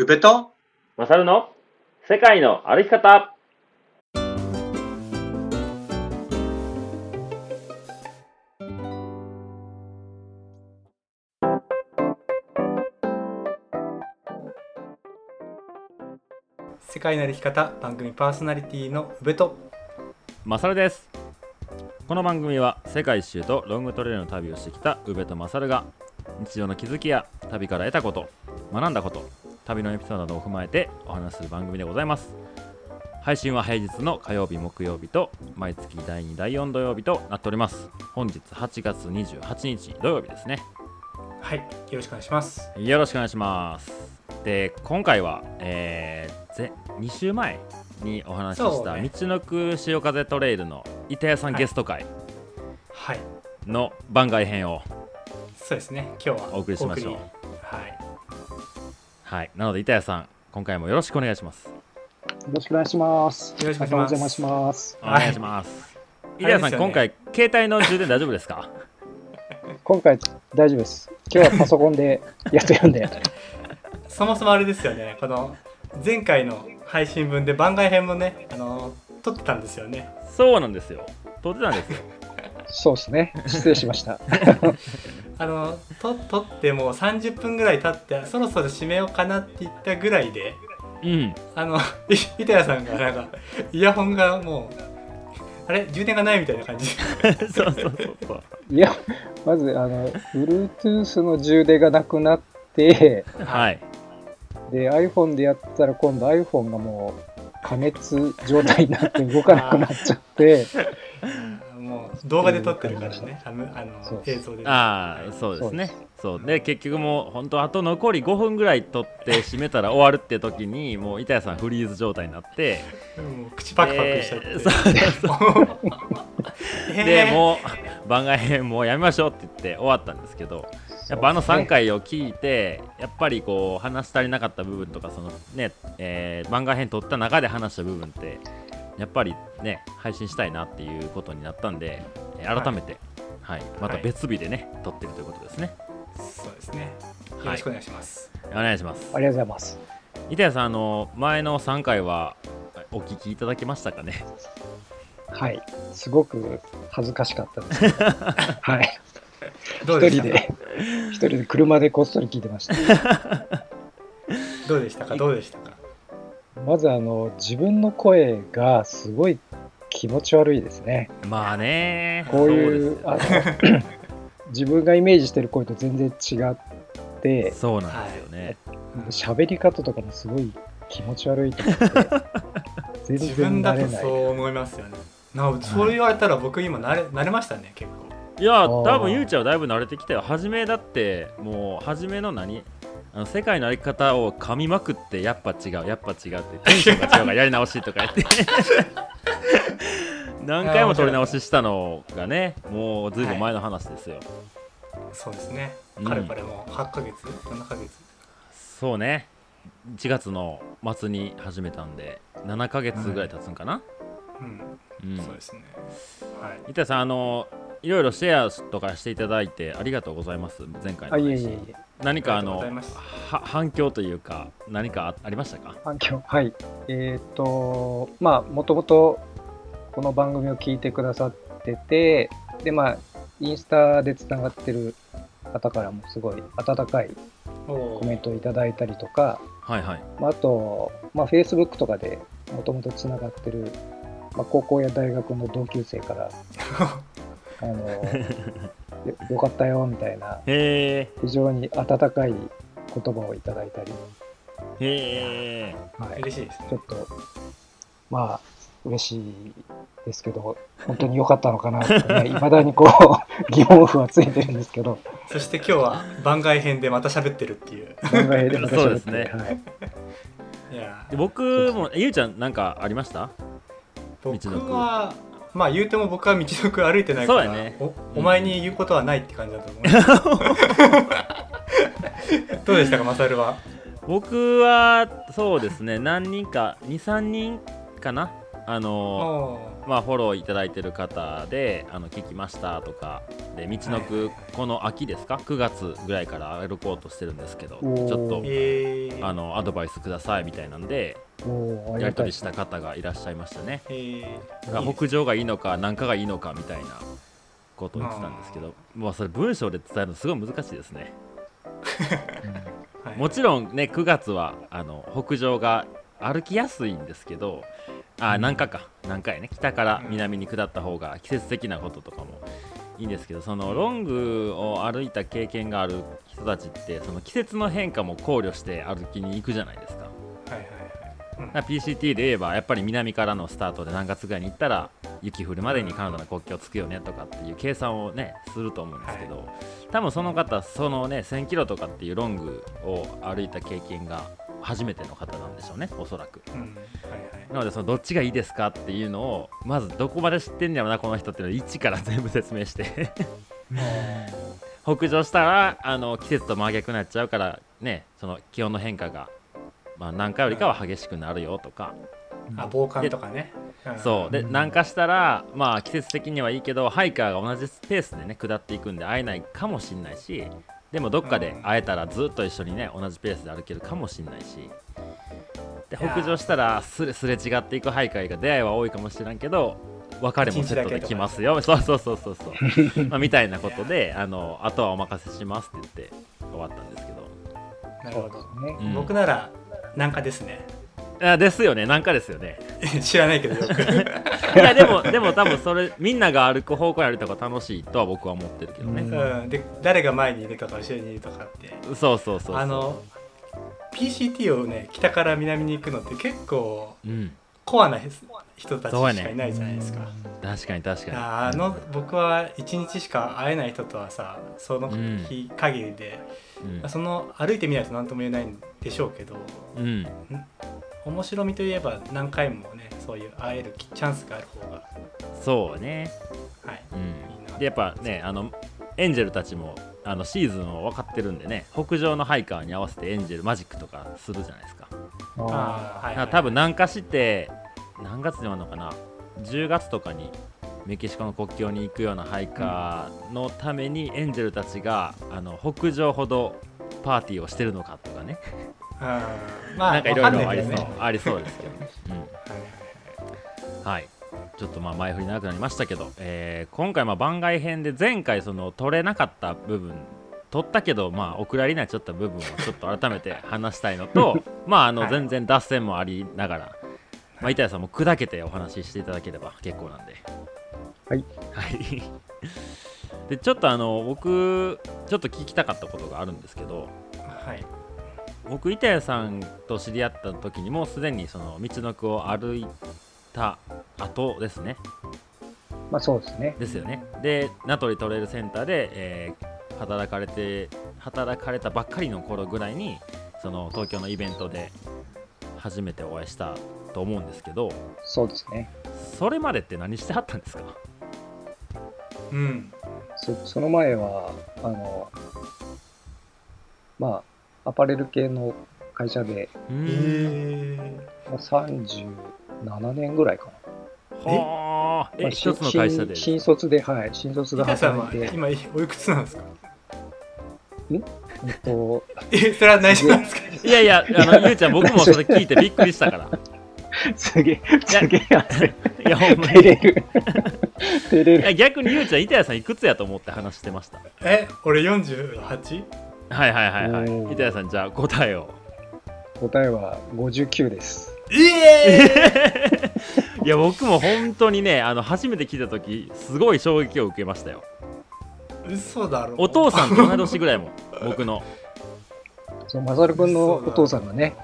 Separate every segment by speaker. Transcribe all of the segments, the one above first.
Speaker 1: 宇部と
Speaker 2: マサルの？世界の歩き方。
Speaker 3: 世界の歩き方番組パーソナリティの宇部と。
Speaker 2: マサルです。この番組は世界一周とロングトレイルの旅をしてきた宇部とマサルが日常の気づきや旅から得たこと学んだこと旅のエピソードなどを踏まえてお話しする番組でございます。配信は平日の火曜日木曜日と毎月第2第4土曜日となっております。本日8月28日土曜日ですね。
Speaker 3: はいよろしくお願いします。
Speaker 2: よろしくお願いします。で今回は、えー、ぜ2週前にお話しした、道のく潮風トレイルの板谷さん
Speaker 3: はい。
Speaker 2: ゲスト会
Speaker 3: はい。
Speaker 2: の番外編を
Speaker 3: そうですね。今日は
Speaker 2: お送りしましょう
Speaker 3: はい
Speaker 2: なので板谷さん今回もよろしくお願いします
Speaker 4: よろしくお願いします。
Speaker 3: よろしくお願いします
Speaker 4: お邪魔します。
Speaker 2: お願いします、板谷さん、
Speaker 3: ね
Speaker 2: 今回携帯の充電大丈夫ですか？
Speaker 4: 今回大丈夫です。今日はパソコンでやってるんで。
Speaker 3: そもそもあれですよねこの前回の配信分で番外編もねあの撮ってたんですよね
Speaker 2: そうなんですよ撮ってたんですよ
Speaker 4: そうですね。失礼しました。
Speaker 3: あのと撮ってもう30分ぐらい経ってそろそろ締めようかなって言ったぐらいで
Speaker 2: うん。
Speaker 3: あのい板谷さんがなんかイヤホンがもうあれ？充電がないみたいな感じ。
Speaker 2: そうそうそうそう。
Speaker 4: いや、まず、あの、Bluetooth の充電がなくなって、
Speaker 2: はい。
Speaker 4: で、iPhone でやったら今度 iPhone がもう加熱状態になって動かなくなっちゃって、
Speaker 3: 動画で撮ってるからね。あのあの
Speaker 4: そう。
Speaker 3: 映像で
Speaker 2: ああそうですね。そう。で結局もう本当あと残り5分ぐらい撮って締めたら終わるって時にもう板谷さんフリーズ状態になって。
Speaker 3: もう口パクパクしちゃって、
Speaker 2: でもう番外編もうやめましょうって言って終わったんですけどやっぱあの3回を聞いてやっぱりこう話し足りなかった部分とかそのね、えー番外編撮った中で話した部分ってやっぱりね配信したいなっていうことになったんでえー改めて、はいまた別日でね、撮ってるということですね。
Speaker 3: そうですね。
Speaker 2: い。
Speaker 3: よろしくお願いします、
Speaker 2: お願いします。
Speaker 4: ありがとうございます。
Speaker 2: 板谷さんあの前の3回はお聞きいただけましたかね？
Speaker 4: はい。すごく恥ずかしかったです。はい。
Speaker 3: どうでした？か
Speaker 4: 一人で、一人で車でこっそり聞いてました。
Speaker 3: どうでしたか？どうでしたか？
Speaker 4: まず、あの、自分の声がすごい気持ち悪いですね。
Speaker 2: まあね。
Speaker 4: こういう 自分がイメージしてる声と全然違って
Speaker 2: そうなんですよね、
Speaker 4: 喋り方とかもすごい気持ち悪いと思って全
Speaker 3: 自分だと
Speaker 4: 然慣れない
Speaker 3: そう思いますよね。なそう言われたら僕今慣れ慣れましたね結構。
Speaker 2: いや
Speaker 4: ー。
Speaker 2: 多分ゆうちゃんはだいぶ慣れてきたよ。初めだってもう初めの何？あの世界の歩き方を噛みまくってやっぱ違うやっぱ違うってテンションが違うからやり直しとか言って。何回も撮り直ししたのがね。もうずい。ぶん前の話ですよ、
Speaker 3: そうですね。
Speaker 2: うん。
Speaker 3: かれこれもう8ヶ月7ヶ月。
Speaker 2: そうね。1月の末に始めたんで7ヶ月ぐらい経つんかな、
Speaker 3: うん、
Speaker 2: うん。
Speaker 3: そうですね。はい。
Speaker 2: 板谷さんあのいろいろシェアとかしていただいてありがとうございます。前回の
Speaker 4: あいえ
Speaker 2: 配信
Speaker 4: いえいえ
Speaker 2: 何かあの反響というか何かあありましたか？
Speaker 4: 反響？はい。えっ、とまあもともとこの番組を聞いてくださっててでまあインスタでつながってる方からもすごい温かい
Speaker 3: お
Speaker 4: コメントをいただいたりとか、
Speaker 2: はいはい。
Speaker 4: まあ、あと、まあ、Facebook とかでもともとつながってる、まあ、高校や大学の同級生から あのよよかったよみたいな
Speaker 2: へ
Speaker 4: 非常に温かい言葉をいただいたり、
Speaker 2: えへえ
Speaker 4: はい、
Speaker 3: 嬉しいですね。
Speaker 4: ちょっとまあ嬉しいですけど本当に良かったのかなってね いまだにこう 疑問符はついてるんですけど。
Speaker 3: そして今日は番外編でまた喋ってるっていう。
Speaker 4: 考えでまた
Speaker 2: そう
Speaker 4: 喋って
Speaker 2: ですね。
Speaker 4: はい、
Speaker 3: いや
Speaker 2: で僕もゆうちゃんなんかありました？
Speaker 3: 僕
Speaker 2: 道のく
Speaker 3: はまあ言うても僕は道のく歩いてないから
Speaker 2: そうやね。
Speaker 3: おお前に言うことはないって感じだと思う。どうでしたかマサルは？
Speaker 2: 僕はそうですね何人か23人かな？あの
Speaker 3: お
Speaker 2: まあ、フォローいただいてる方であの聞きましたとかで道のく、この秋ですか？9月ぐらいから歩こうとしてるんですけどちょっと
Speaker 3: えー、
Speaker 2: あのアドバイスくださいみたいなんでやり取りした方がいらっしゃいましたね。北上がいいのか南下がいいのかみたいなことを言ってたんですけどまあそれ文章で伝えるのすごい難しいですね。
Speaker 3: はい、
Speaker 2: もちろんね9月はあの北上が歩きやすいんですけどあ南下か。南下やね。北から南に下った方が季節的なこととかもいいんですけどそのロングを歩いた経験がある人たちってその季節の変化も考慮して歩きに行くじゃないですか PCT で言えばやっぱり南からのスタートで何月ぐらいに行ったら雪降るまでにカナダの国境つくよねとかっていう計算をねすると思うんですけど、多分その方そのね1000キロとかっていうロングを歩いた経験が初めての方なんでしょうねおそらく。
Speaker 3: うん。はいはい。
Speaker 2: なのでそのどっちがいいですかっていうのをまずどこまで知ってんやろなこの人っていうのを一から全部説明して。北上したらあの季節と真逆になっちゃうからねその気温の変化が、まあ、何回よりかは激しくなるよとか、
Speaker 3: あ防寒とかね、ん。
Speaker 2: そう。で南下したらまあ季節的にはいいけどハイカーが同じペースでね下っていくんで会えないかもしんないしでもどっかで会えたらずっと一緒にね同じペースで歩けるかもしんないし。で北上したらすれすれ違っていくハイカーが出会いは多いかもしれんけど別れもセットで来ますよ。そうそうそうそうそう。まあみたいなことであのあとはお任せしますって言って終わったんですけど。
Speaker 3: なるほど、
Speaker 4: ね
Speaker 2: うん。
Speaker 3: 僕なら南下ですね。
Speaker 2: あですよね。なんかですよね。
Speaker 3: 知らないけど
Speaker 2: いやでもでも多分それみんなが歩く方向に歩いた方が楽しいとは僕は思ってるけどね、
Speaker 3: うん、で誰が前にいるとか後ろにいるとかって。
Speaker 2: そうそうそうそう。
Speaker 3: あの PCT をね北から南に行くのって結構
Speaker 2: うん。
Speaker 3: コアな人たちしかいないじゃないですか、
Speaker 2: 確かに確かに。
Speaker 3: あの僕は1日しか会えない人とはさその
Speaker 2: うん。
Speaker 3: 日限りで、
Speaker 2: うん
Speaker 3: その歩いてみないと何とも言えないんでしょうけど
Speaker 2: うん。
Speaker 3: 面白みといえば何回もねそういう会えるチャンスがある方が
Speaker 2: そうね。
Speaker 3: はい。
Speaker 2: うん。
Speaker 3: いいな
Speaker 2: でやっぱねあのエンジェルたちもあのシーズンを分かってるんでね北上のハイカーに合わせてエンジェルマジックとかするじゃないですか。
Speaker 4: あ
Speaker 3: あーはい、
Speaker 2: だ
Speaker 3: はい、
Speaker 2: から多分南下して何月に終わるのかな？10月とかにメキシコの国境に行くようなハイカーのためにエンジェルたちがあの北上ほどパーティーをしてるのかとかね。
Speaker 3: うんまあ
Speaker 2: なんかいろいろありそう
Speaker 3: ね。
Speaker 2: ありそうですけど。ね、うん。
Speaker 3: はい
Speaker 2: ちょっとまあ前振り長くなりましたけど、えー今回まあ番外編で前回その取れなかった部分取ったけどまあお蔵入りになっちゃった部分をちょっと改めて話したいのと まああの
Speaker 3: はい。
Speaker 2: 全然脱線もありながら、まあ、板谷さんも砕けてお話ししていただければ結構なんで
Speaker 4: はい
Speaker 2: はいでちょっとあの僕ちょっと聞きたかったことがあるんですけど
Speaker 3: はい
Speaker 2: 僕板谷さんと知り合った時にもうすでにその道のくを歩いた後ですね
Speaker 4: まあそうですね。
Speaker 2: ですよね。で、名取トレイルセンターで、えー働かれて働かれたばっかりの頃ぐらいにその東京のイベントで初めてお会いしたと思うんですけど
Speaker 4: そうですね。
Speaker 2: それまでって何してはったんですか？
Speaker 3: うん。
Speaker 4: そその前は、あの、まあ、アパレル系の会社で、まあ、37年ぐらいかな。
Speaker 2: はあ。え
Speaker 4: まあ
Speaker 2: 一つの会社で？
Speaker 4: 新新卒で、はい、新卒で働
Speaker 3: い今おいくつなんですか？
Speaker 4: えっと、
Speaker 3: えそれは内緒なんですか？
Speaker 2: いやいやあのゆうちゃん僕もそれ聞いてびっくりしたから。
Speaker 4: すげえ、すげえ汗。
Speaker 2: いやほんまに。
Speaker 4: 照れる。照れる。
Speaker 2: いや逆にゆうちゃん板谷さんいくつやと思って話してました？
Speaker 3: え俺 48?
Speaker 2: はいはいはいはい。
Speaker 4: おー。
Speaker 2: 板谷さんじゃあ答えを。
Speaker 4: 答えは59です。
Speaker 3: ええ
Speaker 2: いや僕も本当にねあの初めて聞いた時すごい衝撃を受けましたよ。
Speaker 3: ー、嘘だろ。
Speaker 2: お父さんと同い年ぐらいも僕の。
Speaker 4: そう、マサル君のお父さんがね、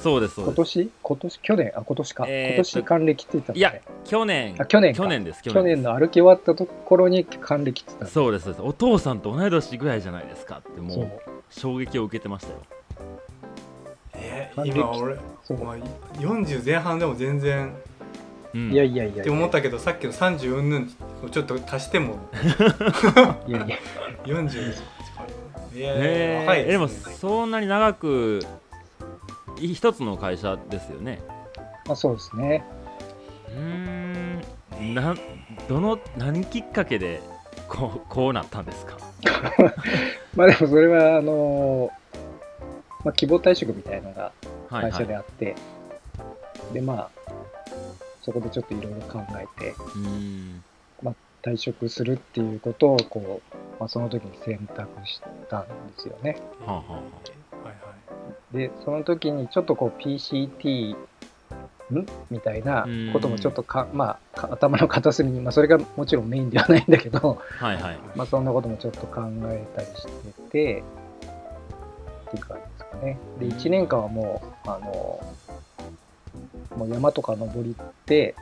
Speaker 2: そうですそうです。
Speaker 4: 今年？今年？去年？あ、今年か。
Speaker 2: えー
Speaker 4: 今年還暦って言ったん
Speaker 2: いや。去年。
Speaker 4: あ、去年か。
Speaker 2: 去年です去
Speaker 4: 去年の歩き終わったところに還暦って言ったんだ
Speaker 2: そうですそうです。お父さんと同い年ぐらいじゃないですかっても
Speaker 4: そう。
Speaker 2: う衝撃を受けてましたよ。
Speaker 3: え
Speaker 4: 還暦？
Speaker 3: 今俺、
Speaker 4: そう。
Speaker 3: まあ、40前半でも全然
Speaker 2: うん。
Speaker 4: いやいやいやいや。
Speaker 3: って思ったけどさっきの30うんぬんをちょっと足しても。
Speaker 4: いやいや。
Speaker 3: 40いや
Speaker 2: へ
Speaker 3: 若い
Speaker 2: えでも
Speaker 3: ですね
Speaker 2: そんなに長くい一つの会社ですよね。
Speaker 4: まあそうですね。
Speaker 2: うーん。などの何きっかけでこうこうなったんですか？
Speaker 4: まあでもそれは、あのまあ、希望退職みたいなのが
Speaker 2: はい
Speaker 4: 会社であって、で、まあ、そこでちょっといろいろ考えて、
Speaker 2: うーん。
Speaker 4: 退職するっていうことを、こう、まあ、その時に選択したんですよね。
Speaker 2: はあはあは
Speaker 3: はいはい
Speaker 4: で、その時にちょっとこう PCT、ん？みたいなこともちょっとか、まあ、か頭の片隅に、まあ、それがもちろんメインではないんだけど、
Speaker 2: あはいはい。
Speaker 4: まあ、そんなこともちょっと考えたりしてて、っていう感じですかね。で、1年間はもう、あの、もう山とか登りって、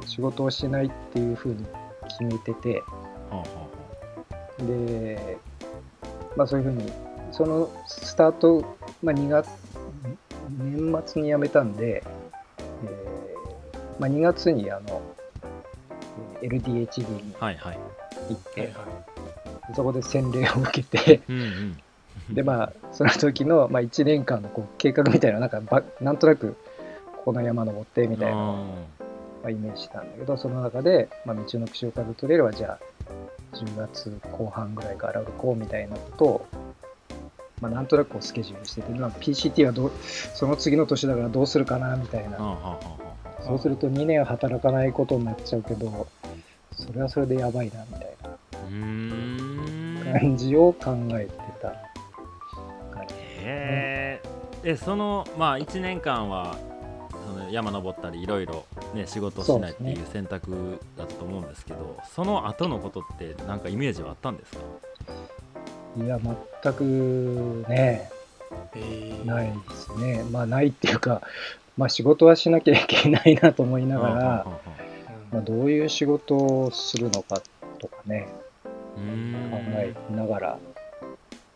Speaker 3: うん。
Speaker 4: 仕事をしないっていうふうに決めてて、
Speaker 2: はあは
Speaker 4: で、まあそういうふうに、そのスタート、まあ2月、年末に辞めたんで、えーまあ2月にあの、えー LDHD に行って、
Speaker 3: はいはい。
Speaker 4: そこで洗礼を受けて、
Speaker 2: うんうん。
Speaker 4: でまあその時の、まあ、1年間のこう計画みたいななんかばなんとなくこの山登ってみたいなのを、まあ、イメージしたんだけどその中で、まあ、道の串岡でトレイルはじゃあ10月後半ぐらいから歩こうみたいなことを、まあ、なんとなくこうスケジュールしてて、まあ、PCT はどうその次の年だからどうするかなみたいな。そうすると2年働かないことになっちゃうけどそれはそれでやばいなみたいな。感じを考えてた。感じ
Speaker 2: へえでそのまあ1年間はその山登ったりいろいろね仕事をしないっていう選択だったと思うんですけどその後のことってなんかイメージはあったんですか？
Speaker 4: いや全くね
Speaker 3: えー。
Speaker 4: ないですね。まあないっていうか、まあ仕事はしなきゃいけないなと思いながら、まあどういう仕事をするのかとかね、考えながら、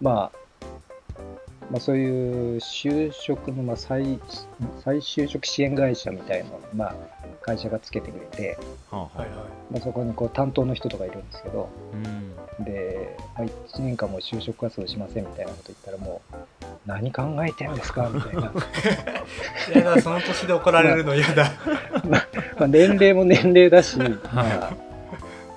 Speaker 4: まあ、まあそういう就職の、まあ再、再就職支援会社みたいなのを、まあ会社がつけてくれて、
Speaker 2: はあは
Speaker 3: いはい。
Speaker 4: まあそこにこう担当の人とかいるんですけど、
Speaker 2: うん。
Speaker 4: で、まあ、1年間もう就職活動しませんみたいなこと言ったらもう、何考えてんですかみたいな。
Speaker 3: いやだその年で怒られるの嫌だ。
Speaker 4: まあ、年齢も年齢だし、まあ、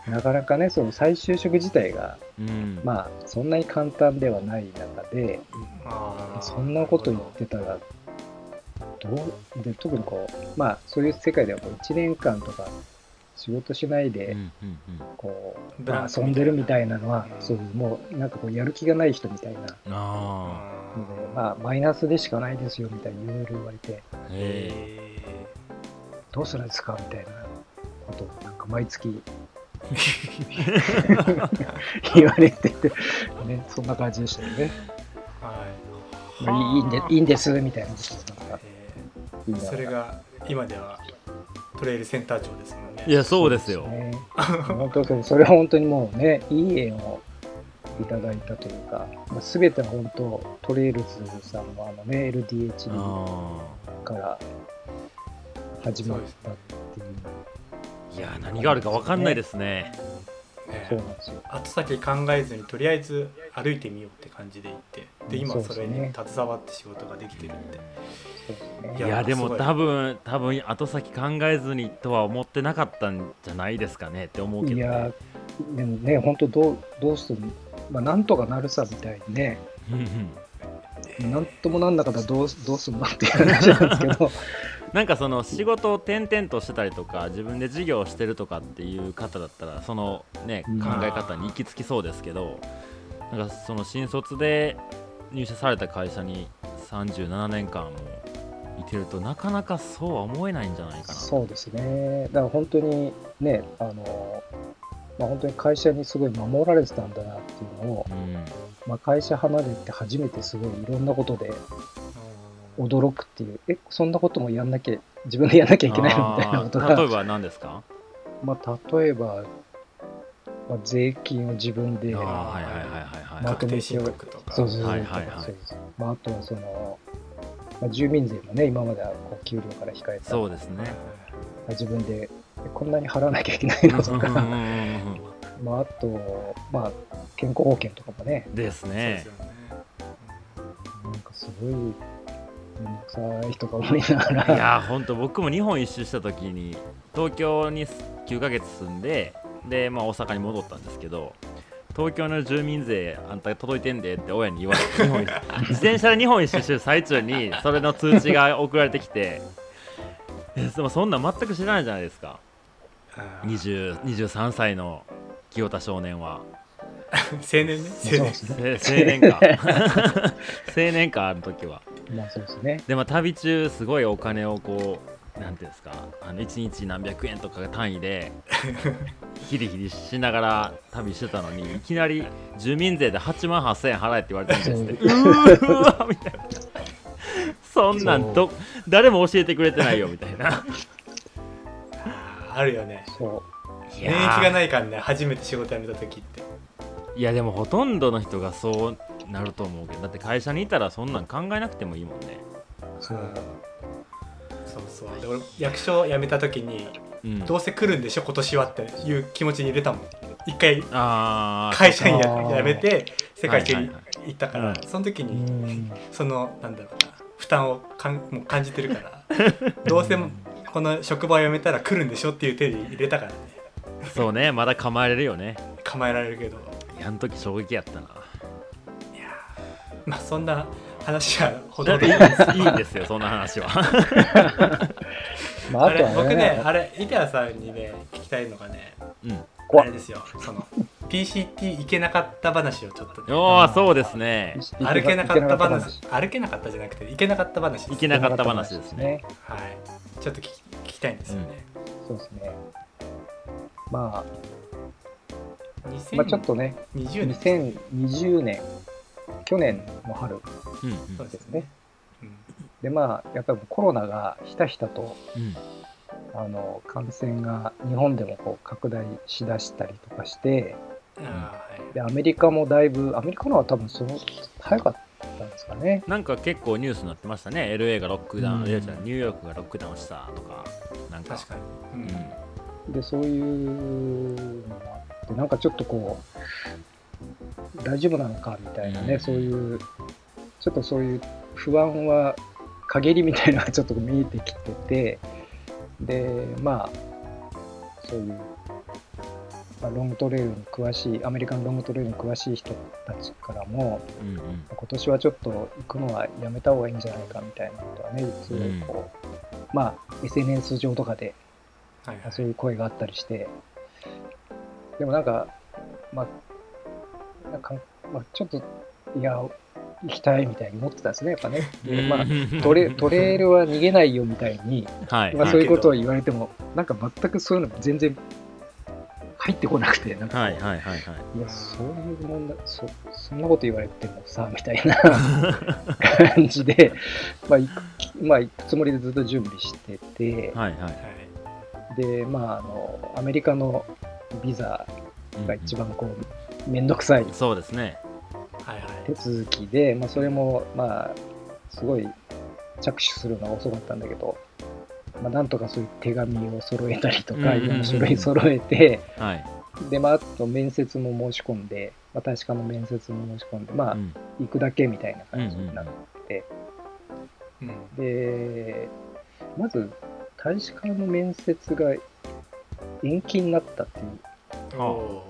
Speaker 4: なかなかね、その再就職自体が、
Speaker 2: うん。
Speaker 4: まあ、そんなに簡単ではない中で、
Speaker 3: あー。
Speaker 4: そんなこと言ってたら、どう、で、特にこう、まあ、そういう世界ではこう1年間とか仕事しないで、
Speaker 2: うんうんうん。
Speaker 4: こう、遊んでるみたいなのは、そう、もう、なんかこう、やる気がない人みたいな。ので、
Speaker 2: あ
Speaker 4: まあ、マイナスでしかないですよ、みたいにいろいろ言われて、どうするんですかみたいなことを、なんか毎月 言われてて、ね、そんな感じでしたよね。
Speaker 3: ーはい。
Speaker 4: まあ、いいんでいいんですみたいなことをなんか
Speaker 3: えーそれが今ではトレイルセンター長ですもんね。
Speaker 2: いやそうですよ。
Speaker 4: ね、本当そうそれは本当にもうね、いい縁をいただいたというか、まあ、全ては本当、トレイルズさんのあのね、LDH
Speaker 2: あ
Speaker 4: から始まったっていう、
Speaker 2: ーいや何があるか分かんないですね。
Speaker 3: ね
Speaker 4: そうなんですよ。
Speaker 3: 後先考えずにとりあえず歩いてみようって感じで行ってで今
Speaker 4: そ
Speaker 3: れに携わって仕事ができてるって。
Speaker 4: そうで
Speaker 2: い
Speaker 3: いや
Speaker 2: やでも多分多分後先考えずにとは思ってなかったんじゃないですかねって思うけど、ね、
Speaker 4: いや、でもね、本当どう、どうしても、まあ、なんとかなるさみたいにね、
Speaker 2: うんうん。
Speaker 4: なんともなんなかったらどうどうすんのっていう話なんですけど、
Speaker 2: なんかその仕事を転々としてたりとか自分で事業をしてるとかっていう方だったらそのね
Speaker 4: うん。
Speaker 2: 考え方に行き着きそうですけどなんかその新卒で入社された会社に37年間もいてるとなかなかそうは思えないんじゃないかな。
Speaker 4: そうですね、だから本当にね、あのまあ、本当に会社にすごい守られてたんだなっていうのを、
Speaker 2: うん。
Speaker 4: まあ、会社離れて初めてすごいいろんなことで驚くっていう、え、そんなこともやんなきゃ、自分でやんなきゃいけないの？みたいなことが、
Speaker 2: 例えば何ですか？
Speaker 4: まあ、例えば、まあ、税金を自分で、
Speaker 3: 確定申告とか。
Speaker 4: そうそうそう、
Speaker 2: はいはい
Speaker 4: まあ、あとはその、まあ、住民税もね、今まではこう給料から控えた。
Speaker 2: そうですね。
Speaker 4: 自分でえこんなに払わなきゃいけないのとか、まあ、あと、まあ、健康保険とかもね、
Speaker 2: ですね。
Speaker 4: なんかすごいめんどくさいとか思いな。がら
Speaker 2: いやーほんと僕も日本一周した時に東京に9ヶ月住んでで、まあ、大阪に戻ったんですけど東京の住民税あんた届いてんでって親に言われて 自転車で日本一周してる最中にそれの通知が送られてきてえでもそんなん全く知らないじゃないですか。
Speaker 3: あー。
Speaker 2: 20 23歳の清田少年は
Speaker 3: 青年ね。青年
Speaker 4: そうですね。
Speaker 2: せ青年か。青年かあの時は。
Speaker 4: まあそうですね。
Speaker 2: でも旅中すごいお金をこうなんていうんですか。あの1日何百円とかが単位でヒリヒリしながら旅してたのにいきなり住民税で8万8000円払えって言われたんですって。う。ーわみたいな。そんなんど誰も教えてくれてないよみたいな。
Speaker 3: あるよね。
Speaker 4: そ
Speaker 2: い
Speaker 3: 免疫がないからね初めて仕事辞めた時って
Speaker 2: いやでもほとんどの人がそうなると思うけどだって会社にいたらそんなん考えなくてもいいもんね。
Speaker 4: うそう
Speaker 3: そう。そうで俺役所辞めた時に
Speaker 2: うん。
Speaker 3: どうせ来るんでしょ今年はっていう気持ちに入れたもん。一回会社員や
Speaker 4: あー
Speaker 3: 辞めて世界一周
Speaker 2: はいはいはい。
Speaker 3: 行ったから、
Speaker 2: うん
Speaker 3: その時
Speaker 4: う
Speaker 3: に
Speaker 4: ん。
Speaker 3: そのなんだろうな負担をかんもう感じてるから。どうせもこの職場を辞めたら来るんでしょっていう手で入れたからね。
Speaker 2: そうねまだ構えれるよね。
Speaker 3: 構えられるけど。
Speaker 2: いやあの時衝撃やったな。
Speaker 3: まあそんな話はほど
Speaker 2: い
Speaker 3: で
Speaker 2: い。いいんですよそんな話は。
Speaker 4: まあ、あ
Speaker 3: あれ
Speaker 4: とはね。
Speaker 3: 僕ねあれイテアさんにね聞きたいのがね
Speaker 2: うん。
Speaker 3: あれですよ。その PCT 行けなかった話をちょっとね。
Speaker 2: おおそうですね。
Speaker 3: 歩けなかった話歩けなかったじゃなくて行けなかった話。です
Speaker 2: 行けなかった話ですね。
Speaker 3: はい。ちょっと聞き聞きたいんですよね、
Speaker 4: そうですね。まあ、
Speaker 3: 2020
Speaker 4: まあちょっとね
Speaker 3: 年。
Speaker 4: 2020年。去年の春。ですね。
Speaker 3: うん。
Speaker 4: でまあやっぱりコロナがひたひたと
Speaker 2: うん。うん
Speaker 4: あの感染が日本でもこう拡大しだしたりとかしてでアメリカもだいぶアメリカのは多分その早かったんですかね。
Speaker 2: なんか結構ニュースになってましたね。LA がロックダウン、
Speaker 4: うん。
Speaker 2: ニューヨークがロックダウンしたとかなんか。
Speaker 3: 確かに、
Speaker 2: う
Speaker 3: うん。ん
Speaker 4: でそういうのがあってなんかちょっとこう大丈夫なのかみたいなね、
Speaker 2: うん。
Speaker 4: そういうちょっとそういう不安は陰りみたいなのがちょっと見えてきててでまあそういう、まあ、ロングトレイルに詳しいアメリカのロングトレイルに詳しい人たちからも
Speaker 2: うんうん。
Speaker 4: 今年はちょっと行くのはやめた方がいいんじゃないかみたいなことはねいつもこう、まあ SNS 上とかで
Speaker 3: はいはい。
Speaker 4: そういう声があったりして、でもなんか、まあ、なんか、まあ、ちょっと、いや、行きたいみたいに思ってたんですね、やっぱね。でまあ、トレトレイルは逃げないよみたいに、
Speaker 2: はい、
Speaker 4: まあ、
Speaker 2: はい
Speaker 4: そういうことを言われても、なんか全くそういうの全然入ってこなくて、なんか
Speaker 2: はいはいはいはい。
Speaker 4: いや、そういう問題そ、そんなこと言われてもさ、みたいな 感じで、まあ、行くまあ、行くつもりでずっと準備してて、
Speaker 2: はいはい。
Speaker 3: はい。
Speaker 4: で、まあ、あの、アメリカのビザ
Speaker 2: うん
Speaker 4: が一番こう、めんどくさい
Speaker 2: そうですね。
Speaker 3: はいはい。
Speaker 4: 手続きで、まあ、それも、まあ、すごい着手するのが遅かったんだけど、まあ、なんとかそういう手紙を揃えたりとか、
Speaker 2: うんうんうん
Speaker 4: いろんな書類揃えて、
Speaker 2: はい、
Speaker 4: で、まあ、あと面接も申し込んで、まあ、大使館の面接も申し込んで、まあ、
Speaker 2: うん。
Speaker 4: 行くだけみたいな
Speaker 2: うんうん
Speaker 4: 感じになって、
Speaker 3: うん。
Speaker 4: で、まず、大使館の面接が延期になったっていう、
Speaker 3: お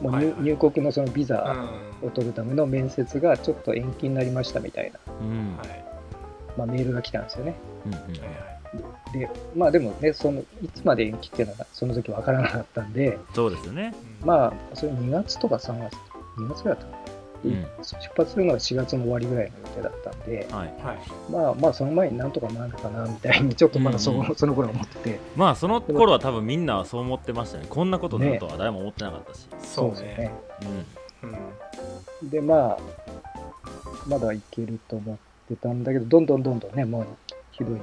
Speaker 4: もう入,、
Speaker 3: はいはい。
Speaker 4: 入国のそのビ
Speaker 3: ー
Speaker 4: ザを取るための面接がちょっと延期になりましたみたいな、
Speaker 2: うん。
Speaker 4: まあ、メールが来たんですよね。
Speaker 2: うんうん。
Speaker 3: はい
Speaker 4: で、まあでもね、そのいつまで延期っていうのがその時わからなかったんで、
Speaker 2: そうですよね。
Speaker 3: うん。
Speaker 4: まあ、それ2月とか3月、2月ぐらいだったのか
Speaker 2: うん。
Speaker 4: 出発するのが4月の終わりぐらいの予定だったんで、
Speaker 2: はい。
Speaker 3: はい。
Speaker 4: まあまあ、その前になんとかなるかなみたいに、ちょっとまだそ,、
Speaker 2: うん。うん
Speaker 4: その頃は思ってて、
Speaker 2: まあその頃は多分みんなはそう思ってましたね。こんなことになるとは誰も思ってなかったし、
Speaker 3: そう
Speaker 4: ですよ
Speaker 3: ね。
Speaker 2: うん。
Speaker 3: うん。
Speaker 4: で、まあ、まだいけると思ってたんだけど、どんどんどんどんね、もうひどい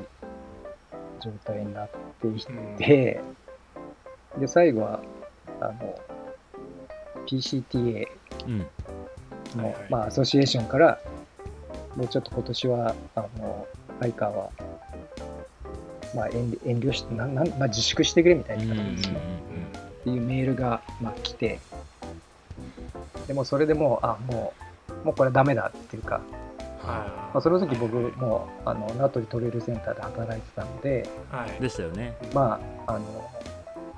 Speaker 4: 状態になっていっ
Speaker 3: うん。
Speaker 4: て、で、最後は、あの、PCTA
Speaker 2: うん
Speaker 4: の、
Speaker 3: はいはい。
Speaker 4: まあ、アソシエーションから、もうちょっと今年は、あの、ハイカーは、まあ、遠慮遠慮して、なんなんまあ、自粛してくれみたいな形ですね。っていうメールが、まあ、来て、でもそれでもう、あ、もう、もうこれダメだっていうか、
Speaker 3: は
Speaker 4: まあ、その時僕もあの名取トレイルセンターで働いてたので
Speaker 3: いはい。
Speaker 2: でしたよね、
Speaker 4: まああの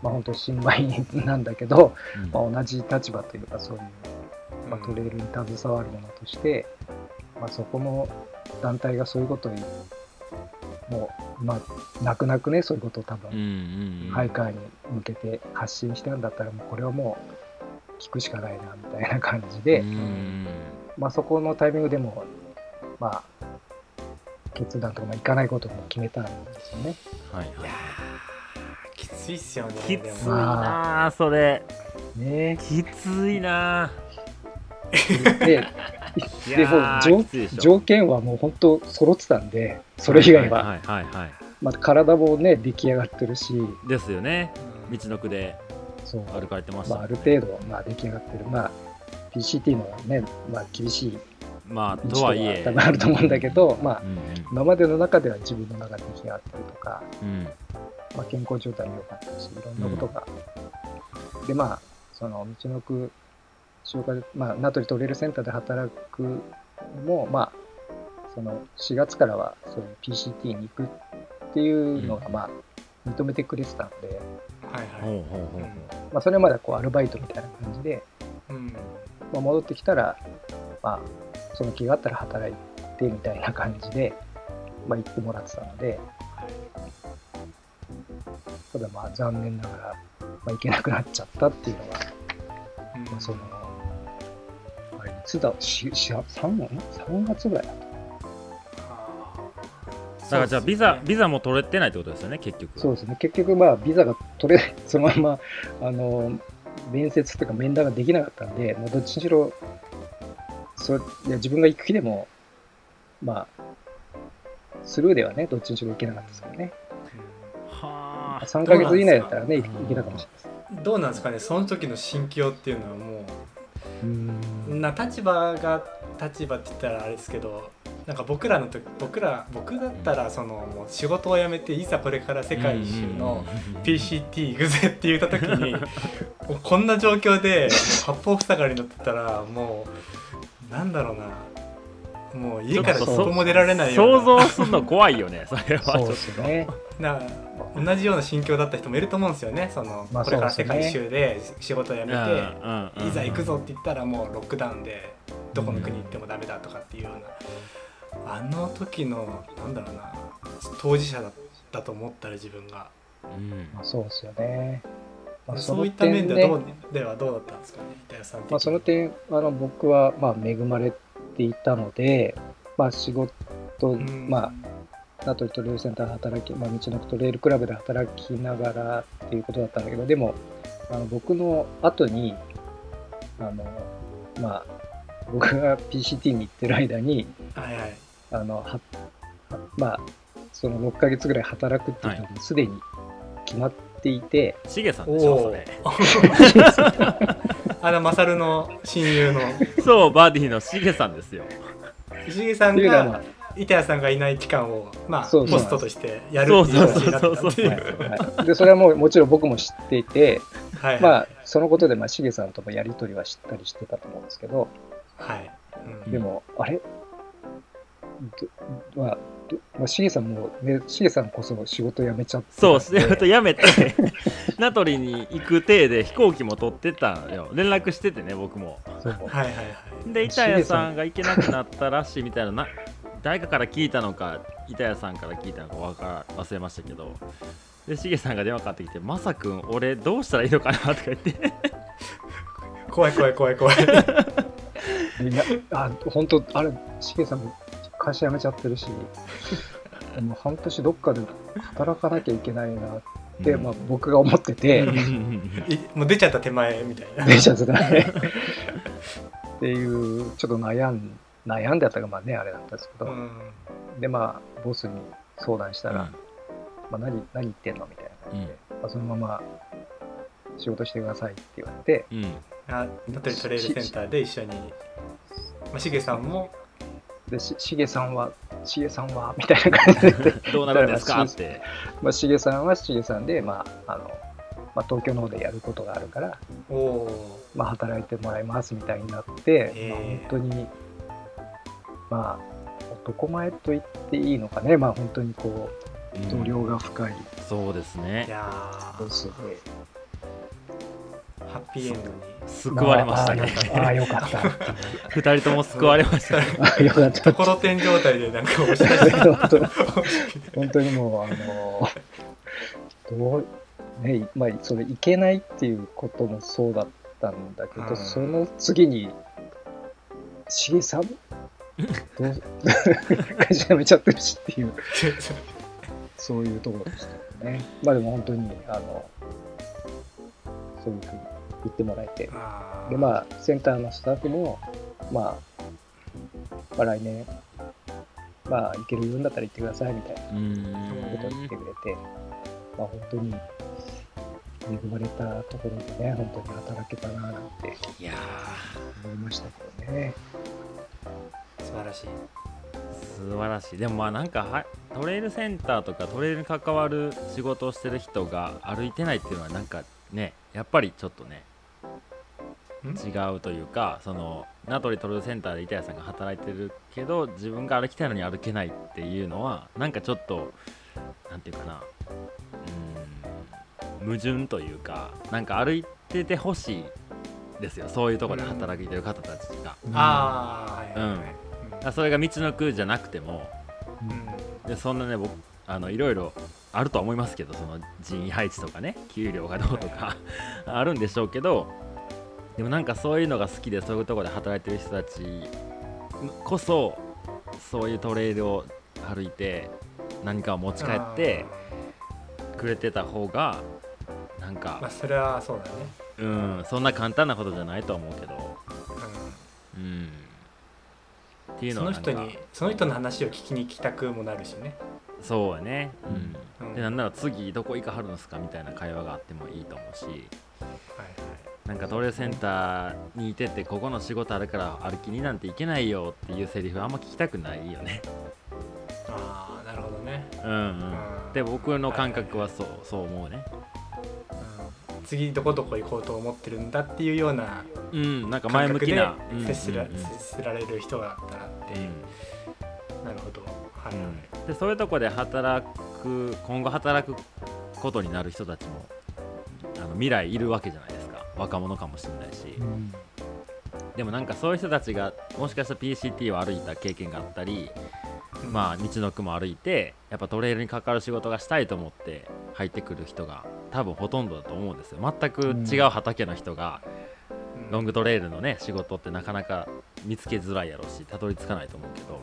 Speaker 4: まあ本当新米なんだけど、
Speaker 2: うん。
Speaker 4: まあ、同じ立場というかそういう、まあ、トレイルに携わるものとして、まあ、そこの団体がそういうことをもうまあ泣く泣くねそういうことを多分ハイカーに向けて発信したんだったらもうこれはもう聞くしかないなみたいな感じで、
Speaker 2: うん
Speaker 4: まあ、そこのタイミングでもまあ決断とかもいかないことも決めたんですよね。
Speaker 2: はい
Speaker 3: い。やーきついっすよね
Speaker 2: きついなあそれ。
Speaker 4: ね。
Speaker 2: きついな
Speaker 4: で
Speaker 2: い
Speaker 4: でも条件はもう本当揃ってたんでそれ以外は、まあ、体もね出来上がってるし。
Speaker 2: いですよね。
Speaker 3: うん。
Speaker 2: 道のくで歩かれてました
Speaker 4: まあ、ある程度、まあ、出来上がってる、まあ、PCT のね、まあ、厳しい
Speaker 2: まあ
Speaker 4: 道と
Speaker 2: はいえ。
Speaker 4: 多分あると思うんだけど、まあ
Speaker 2: う、ん
Speaker 4: 今までの中では自分の中で出来上がってるとか、
Speaker 2: うん。うん
Speaker 4: まあ、健康状態も良かったしいろんなことが、でまあその道のく消化で、まあ、名取トレイルセンターで働くのもまあその4月からはそういう PCT に行くっていうのが、まあ認めてくれてたので、
Speaker 3: はいはい。
Speaker 4: まあ、それまではこうアルバイトみたいな感じで、
Speaker 3: うん。
Speaker 4: まあ、戻ってきたら、まあ、その気があったら働いてみたいな感じで、まあ、行ってもらってたので、ただまあ残念ながら、まあ、行けなくなっちゃったっていうのが、
Speaker 3: うん。
Speaker 4: まあ、その、あれいつだ、しし 3, 3月ぐらい。だった
Speaker 2: だからじゃあビザビザも取れてないってことですよね結局。
Speaker 4: そうですね、結局、まあ、ビザが取れ、そのまま、あの、面接とか面談ができなかったんで、まあ、どっちにしろ、そいや自分が行く気でも、まあ、スルーではね、どっちにしろ行けなかったですからね。
Speaker 2: はあ。
Speaker 4: 3ヶ月以内だったらね、行けたかもしれないです。
Speaker 3: どうなんですかね？その時の心境っていうのはも
Speaker 4: う。ー
Speaker 3: うんな立場が立場って言ったらあれですけどなんか僕らの時僕ら僕だったらそのもう仕事を辞めていざこれから世界一周の PCT 行くぜって言った時にこんな状況で八方塞がりになってたらもうなんだろうな。もう家から外も出られないよう
Speaker 2: 想
Speaker 3: な
Speaker 2: 像するの怖いよねそれは
Speaker 4: そうで
Speaker 2: ちょっ
Speaker 4: すね。
Speaker 3: な同じような心境だった人もいると思うんですよね。その、
Speaker 4: まあ
Speaker 3: これから世界一周で仕事を辞めて、いざ行くぞって言ったらもうロックダウンでどこの国行ってもダメだとかっていうような、あの時のなんだろうな当事者だったと思ったら自分が、
Speaker 2: うん。
Speaker 4: まあ、そうですよね。まあ、
Speaker 3: そういった面ではどうではどうだったんですかね板谷さん
Speaker 4: まあ、その点あの僕はまあ恵まれていたので、まあ、仕事、
Speaker 3: ん。
Speaker 4: まあ名取トレイルセンターで働き、まあ、道のくトレイルクラブで働きながらっていうことだったんだけどでもあの僕の後にあのまあ僕が PCT に行ってる間に
Speaker 3: はいはい。
Speaker 4: あのははまあその6ヶ月ぐらい働くっていうのにすでに決まっていて、
Speaker 2: しげさんでしょそ
Speaker 3: お
Speaker 2: れ。
Speaker 3: あのマサルの親友の。
Speaker 2: そうバディのしげさんですよ。
Speaker 3: 石毛さん
Speaker 4: っていうのはま
Speaker 3: が板谷さんがいない期間をまあ
Speaker 4: そうそう。
Speaker 3: ポストとしてやるっていう形になったってい
Speaker 4: うはい、でそれはもうもちろん僕も知っていて、
Speaker 3: はい。
Speaker 4: まあ、そのことで、まあ、しげさんともやりとりは知ったりしてたと思うんですけど、
Speaker 3: はい、うん。
Speaker 4: でも、あれ？どまあ、どまあ、しげさんも、ね、しげさんこそ仕事辞めちゃって
Speaker 2: そう仕事辞めて 名取に行く体で飛行機も取ってたのよ。連絡しててね僕も。
Speaker 4: そう。
Speaker 3: はいはいはい。
Speaker 2: で板谷さんが行けなくなったらしいみたいなな誰かから聞いたのか板谷さんから聞いたのかわから忘れましたけど。でしげさんが電話かかってきて「まさくん俺どうしたらいいのかな?」とか言って。
Speaker 3: 怖い怖い怖い怖い。
Speaker 4: いやあ本当、あれ、しげさんも会社辞めちゃってるし、もう半年どっかで働かなきゃいけないなって、まあ、僕が思ってて、
Speaker 3: いもう出ちゃった手前みたいな。
Speaker 4: 出ちゃってたね。っていう、ちょっと悩ん悩んでたかまあね、あれだったんですけど、
Speaker 3: うん。
Speaker 4: で、まあ、ボスに相談したら、
Speaker 2: うん。
Speaker 4: まあ、何何言ってんのみたいな感じで、まあ、そのまま仕事してくださいって言われて、
Speaker 2: うん。
Speaker 3: あ名取トレイルセンターで一緒に、まあ、しげさんも？
Speaker 4: で、ししげさんは、しげさんは、みたいな感じで、
Speaker 2: どうなるんですか？って。
Speaker 4: まあ、しげさんはしげさんで、まあ、あの、まあ、東京の方でやることがあるから、
Speaker 3: おお
Speaker 4: まあ、働いてもらいますみたいになって、まあ、本当に、まあ、男前と言っていいのかね、まあ本当にこう、
Speaker 2: うん。
Speaker 4: 度量が深い。
Speaker 2: そうですね。
Speaker 3: いや
Speaker 4: すね。
Speaker 3: ハッピーエンドに。
Speaker 2: 救われましたね。
Speaker 4: ああ、よかった。
Speaker 2: 二人とも救われましたね。
Speaker 4: ああ、よかった。
Speaker 3: と。ころてん状態でなんか押し出して
Speaker 4: 本当に本当にもう、あのどう、ね、まあ、それいけないっていうこともそうだったんだけど、
Speaker 3: うん
Speaker 4: その次に、しげさん会社辞めちゃってるしっていう、そういうところでしたよね。まあでも本当に、あの、そういうふうに言ってもらえて、で、まあ、センターのスタッフも、まあ、まあ、来年、まあ、行けるんだったら行ってくださいみたいな。
Speaker 2: うん。
Speaker 4: ことを言ってくれて、まあ、本当に恵まれたところでね、本当に働けたななんて思いましたけどね。
Speaker 3: 素晴らしい。
Speaker 2: ー素晴らしい。でもまあなんかはトレイルセンターとかトレイルに関わる仕事をしてる人が歩いてないっていうのはなんかねやっぱりちょっとね
Speaker 3: ん？
Speaker 2: 違うというかその名取トレイルセンターで板谷さんが働いてるけど自分が歩きたいのに歩けないっていうのはなんかちょっとなんていうかな。うーん矛盾というかなんか歩いててほしいですよ。そういうところで働いてる方たちが、
Speaker 3: ああはいはいはい。
Speaker 2: だからそれが道のくじゃなくても。
Speaker 3: うん。うん
Speaker 2: でそんなね僕あのいろいろあるとは思いますけどその人員配置とかね給料がどうとかあるんでしょうけどでもなんかそういうのが好きでそういうところで働いてる人たちこそそういうトレイルを歩いて何かを持ち帰ってくれてた方がなん
Speaker 3: まあ
Speaker 2: か
Speaker 3: それはそうだね。
Speaker 2: うんそんな簡単なことじゃないと思うけど。
Speaker 3: う
Speaker 2: うんってい
Speaker 3: ん
Speaker 2: うのはなんか。
Speaker 3: その人にその人の話を聞きに来たくもなるしね。
Speaker 2: そうやね。うん。
Speaker 3: うん
Speaker 2: でなんなら次どこ行かはるんですかみたいな会話があってもいいと思うし。
Speaker 3: はいはい。
Speaker 2: なんかトレイルセンターにいててここの仕事あるから歩きになんて行けないよっていうセリフあんま聞きたくないよね。
Speaker 3: ああなるほどね。
Speaker 2: うんうん。
Speaker 3: うん
Speaker 2: で僕の感覚はそうそう思うね。
Speaker 3: うん次どこどこ行こうと思ってるんだっていうような
Speaker 2: うんなんか前向きな。
Speaker 3: 感覚で接し接せられる人だったらっていう。なるほど。はい
Speaker 2: でそういうとこで働く今後働くことになる人たちもあの未来いるわけじゃないですか。若者かもしれないし、
Speaker 4: うん。
Speaker 2: でもなんかそういう人たちがもしかしたら PCT を歩いた経験があったり、まあ道の区も歩いてやっぱトレイルに関わる仕事がしたいと思って入ってくる人が多分ほとんどだと思うんですよ。全く違う畑の人が
Speaker 3: うん。
Speaker 2: ロングトレイルのね仕事ってなかなか見つけづらいやろうしたどり着かないと思うけど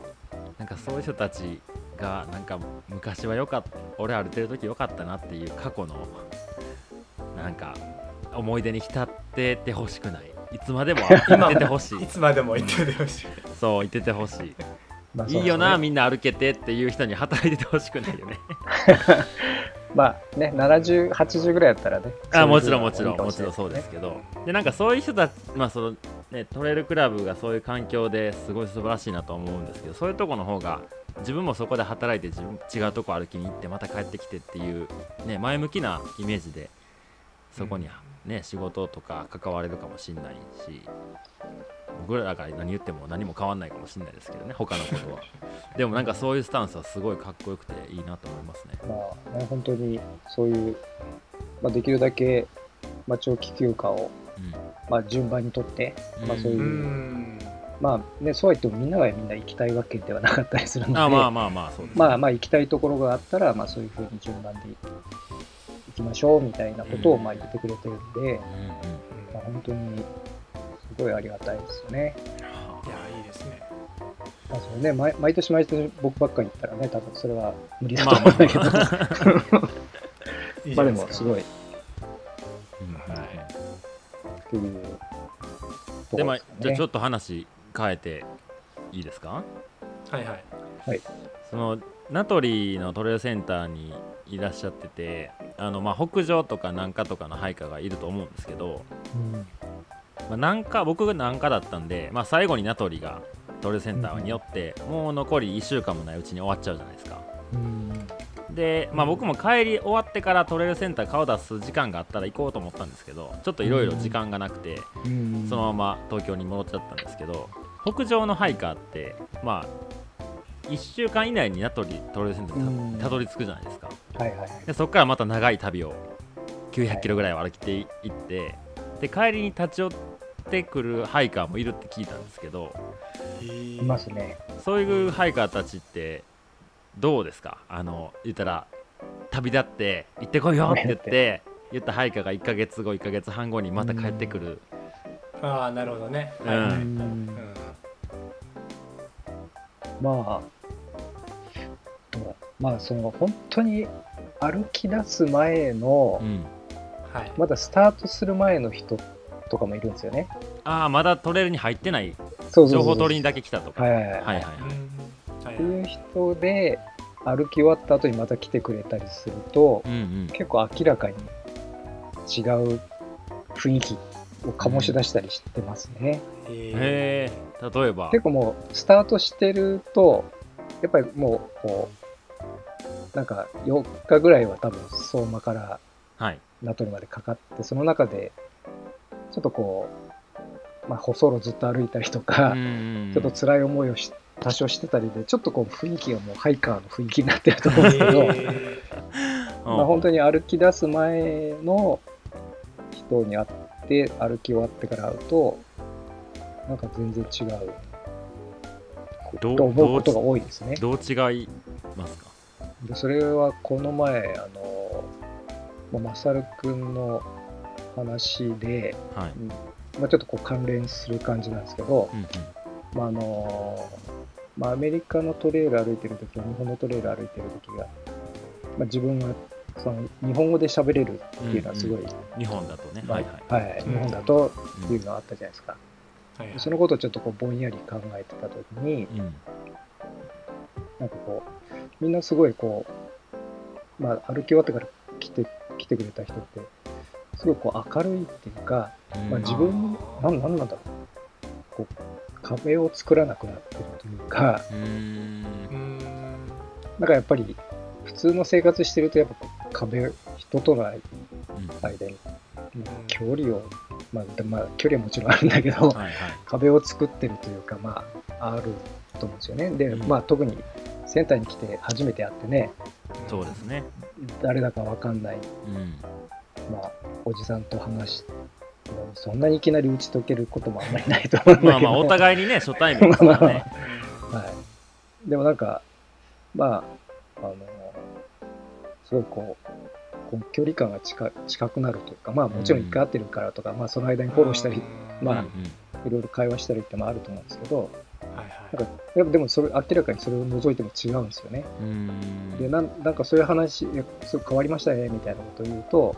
Speaker 2: なんかそういう人たちがなんか昔は良かった俺歩いてる時良かったなっていう過去のなんか思い出に浸っててほしくない。いつまでも 行っててほしい。
Speaker 3: いつまでも言っててほしい。
Speaker 2: そう言っててほしい。
Speaker 4: まあ
Speaker 2: いいよな、みんな歩けてっていう人に働いててほしくないよね。
Speaker 4: まあね、70、80ぐらいだったらね。
Speaker 2: あもちろんもちろん、もちろんそうですけど。で、なんかそういう人たち、まあそのね、トレイルクラブがそういう環境ですごい素晴らしいなと思うんですけど、そういうとこの方が、自分もそこで働いて自分違うとこ歩きに行ってまた帰ってきてっていう、ね、前向きなイメージでそこに、ね仕事とか関われるかもしれないし僕らが何言っても何も変わんないかもしれないですけどね他のことは。でもなんかそういうスタンスはすごいかっこよくていいなと思いますね。
Speaker 4: まあね、本当にそういう、まあ、できるだけ、まあ、長期休暇を、まあ、順番にとって、
Speaker 2: うん。
Speaker 4: まあ、そういうう、
Speaker 3: ん。
Speaker 4: まあね、そうは言ってもみんながみんな行きたいわけではなかったりするので、
Speaker 2: あまあまあまあそうです、
Speaker 4: まあまあ行きたいところがあったら、まあそういうふうに順番で行きましょうみたいなことを
Speaker 2: うん
Speaker 4: まあ言ってくれてるんで、
Speaker 2: うんうん。
Speaker 4: まあ、本当にすごいありがたいですよね。
Speaker 3: いやいいですね。
Speaker 4: まあそれね、毎毎年毎年僕ばっかり行ったらね、多分それは無理だと思う。んだけど、まあ。でもすごい。っ
Speaker 2: うん
Speaker 3: はい。
Speaker 4: うと
Speaker 2: でまあじゃあちょ。っと話変えていいですか？
Speaker 3: はいはい。
Speaker 2: その名取のトレイルセンターにいらっしゃっててあのまあ北上とか南下とかの配下がいると思うんですけど、
Speaker 4: うん
Speaker 2: まあ、南下僕が南下だったんで、まあ、最後に名取がトレセンターによって、もう残り1週間もないうちに終わっちゃうじゃないですか。
Speaker 4: うん。
Speaker 2: で、まあ、僕も帰り終わってからトレイルセンター顔出す時間があったら行こうと思ったんですけどちょっといろいろ時間がなくて、
Speaker 4: うん。
Speaker 2: そのまま東京に戻っちゃったんですけど北上のハイカーってまあ1週間以内に名取トレイルセンター
Speaker 4: うん。
Speaker 2: にたたどり着くじゃないですか。
Speaker 4: はいはいはい。
Speaker 2: でそこからまた長い旅を900キロぐらいを歩きていってで帰りに立ち寄ってくるハイカーもいるって聞いたんですけど
Speaker 3: い
Speaker 4: いますね。
Speaker 2: そういうハイカーたちってどうですか？あの言ったら旅立って行ってこいよって言って 言ったハイカーが1ヶ月後1ヶ月半後にまた帰ってくる。
Speaker 3: ああなるほどね、
Speaker 2: うん
Speaker 3: はいはい。
Speaker 4: うん。
Speaker 3: うん。
Speaker 4: まあまあその本当に歩き出す前の、
Speaker 2: うん。
Speaker 3: はい。
Speaker 4: まだスタートする前の人とかもいるんですよね。
Speaker 2: ああまだトレイルに入ってない。
Speaker 4: そうそうそう
Speaker 2: 情報取りにだけ来たとか。
Speaker 4: はいはいはい、
Speaker 2: はいはいはい。
Speaker 3: うんはい
Speaker 4: っていう人で歩き終わった後にまた来てくれたりすると
Speaker 2: うんうん。
Speaker 4: 結構明らかに違う雰囲気を醸し出したりしてますね、
Speaker 3: えー。
Speaker 2: へえ例えば。
Speaker 4: 結構もうスタートしてるとやっぱりもうこうなんか4日ぐらいは多分相馬から
Speaker 2: はい。
Speaker 4: 名取までかかってその中でちょっとこう、まあ、細路ずっと歩いたりとか、ちょっと辛い思いをし多少してたりでちょっとこう雰囲気がもうハイカーの雰囲気になってると思うんですけど、まあ本当に歩き出す前の人に会って歩き終わってから会うとなんか全然違うと思うことが多いですね。
Speaker 2: どう違いますか？
Speaker 4: でそれはこの前あの、まあ、マサル君の話で、
Speaker 2: はい。
Speaker 4: うん。まあ、ちょっとこう関連する感じなんですけど、
Speaker 2: うんうん。
Speaker 4: まああのまあ、アメリカのトレイル歩いてる時と日本のトレイル歩いてる時が、まあ、自分がその日本語で喋れるっていうのはすごい、
Speaker 2: 日本だとね。
Speaker 4: まあ
Speaker 2: はいはい。
Speaker 4: はい
Speaker 3: うん。
Speaker 4: 日本だと
Speaker 2: うん
Speaker 4: っていうのがあったじゃないですか、
Speaker 3: はいはい
Speaker 4: そのことをちょっとこうぼんやり考えてた時に
Speaker 2: うん。
Speaker 4: なんかこうみんなすごいこう、まあ、歩き終わってから来て来てくれた人ってすごいこう明るいっていうか、まあ、自分なんなんなんだろう。こう壁を作らなくなってるというか。
Speaker 2: うーん。
Speaker 3: うん
Speaker 4: なんかやっぱり普通の生活してるとやっぱ壁人との間に距離を、まあ、でまあ距離はもちろんあるんだけど、
Speaker 2: はいはい。
Speaker 4: 壁を作ってるというかまああると思うんですよね。で、
Speaker 2: うん。
Speaker 4: まあ特にセンターに来て初めて会ってね
Speaker 2: そうですね。
Speaker 4: 誰だかわかんない、
Speaker 2: うん
Speaker 4: まあ、おじさんと話してそんなにいきなり打ち解けることもあんまりないと思うんだけど、
Speaker 2: まあまあお互いにね初対面ですからね。
Speaker 4: はい、でもなんかまああのすごいこうこう距離感が近近くなるというかまあもちろん一回会ってるからとか、まあ、その間にフォローしたり、まあ
Speaker 2: うん
Speaker 4: いろいろ会話したりってもあると思うんですけど
Speaker 3: はいはい。
Speaker 4: なんかでもそれ明らかにそれを除いても違うんですよね。
Speaker 2: うん。うん
Speaker 4: でなんなんかそういう話いやそう変わりましたねみたいなことを言うと、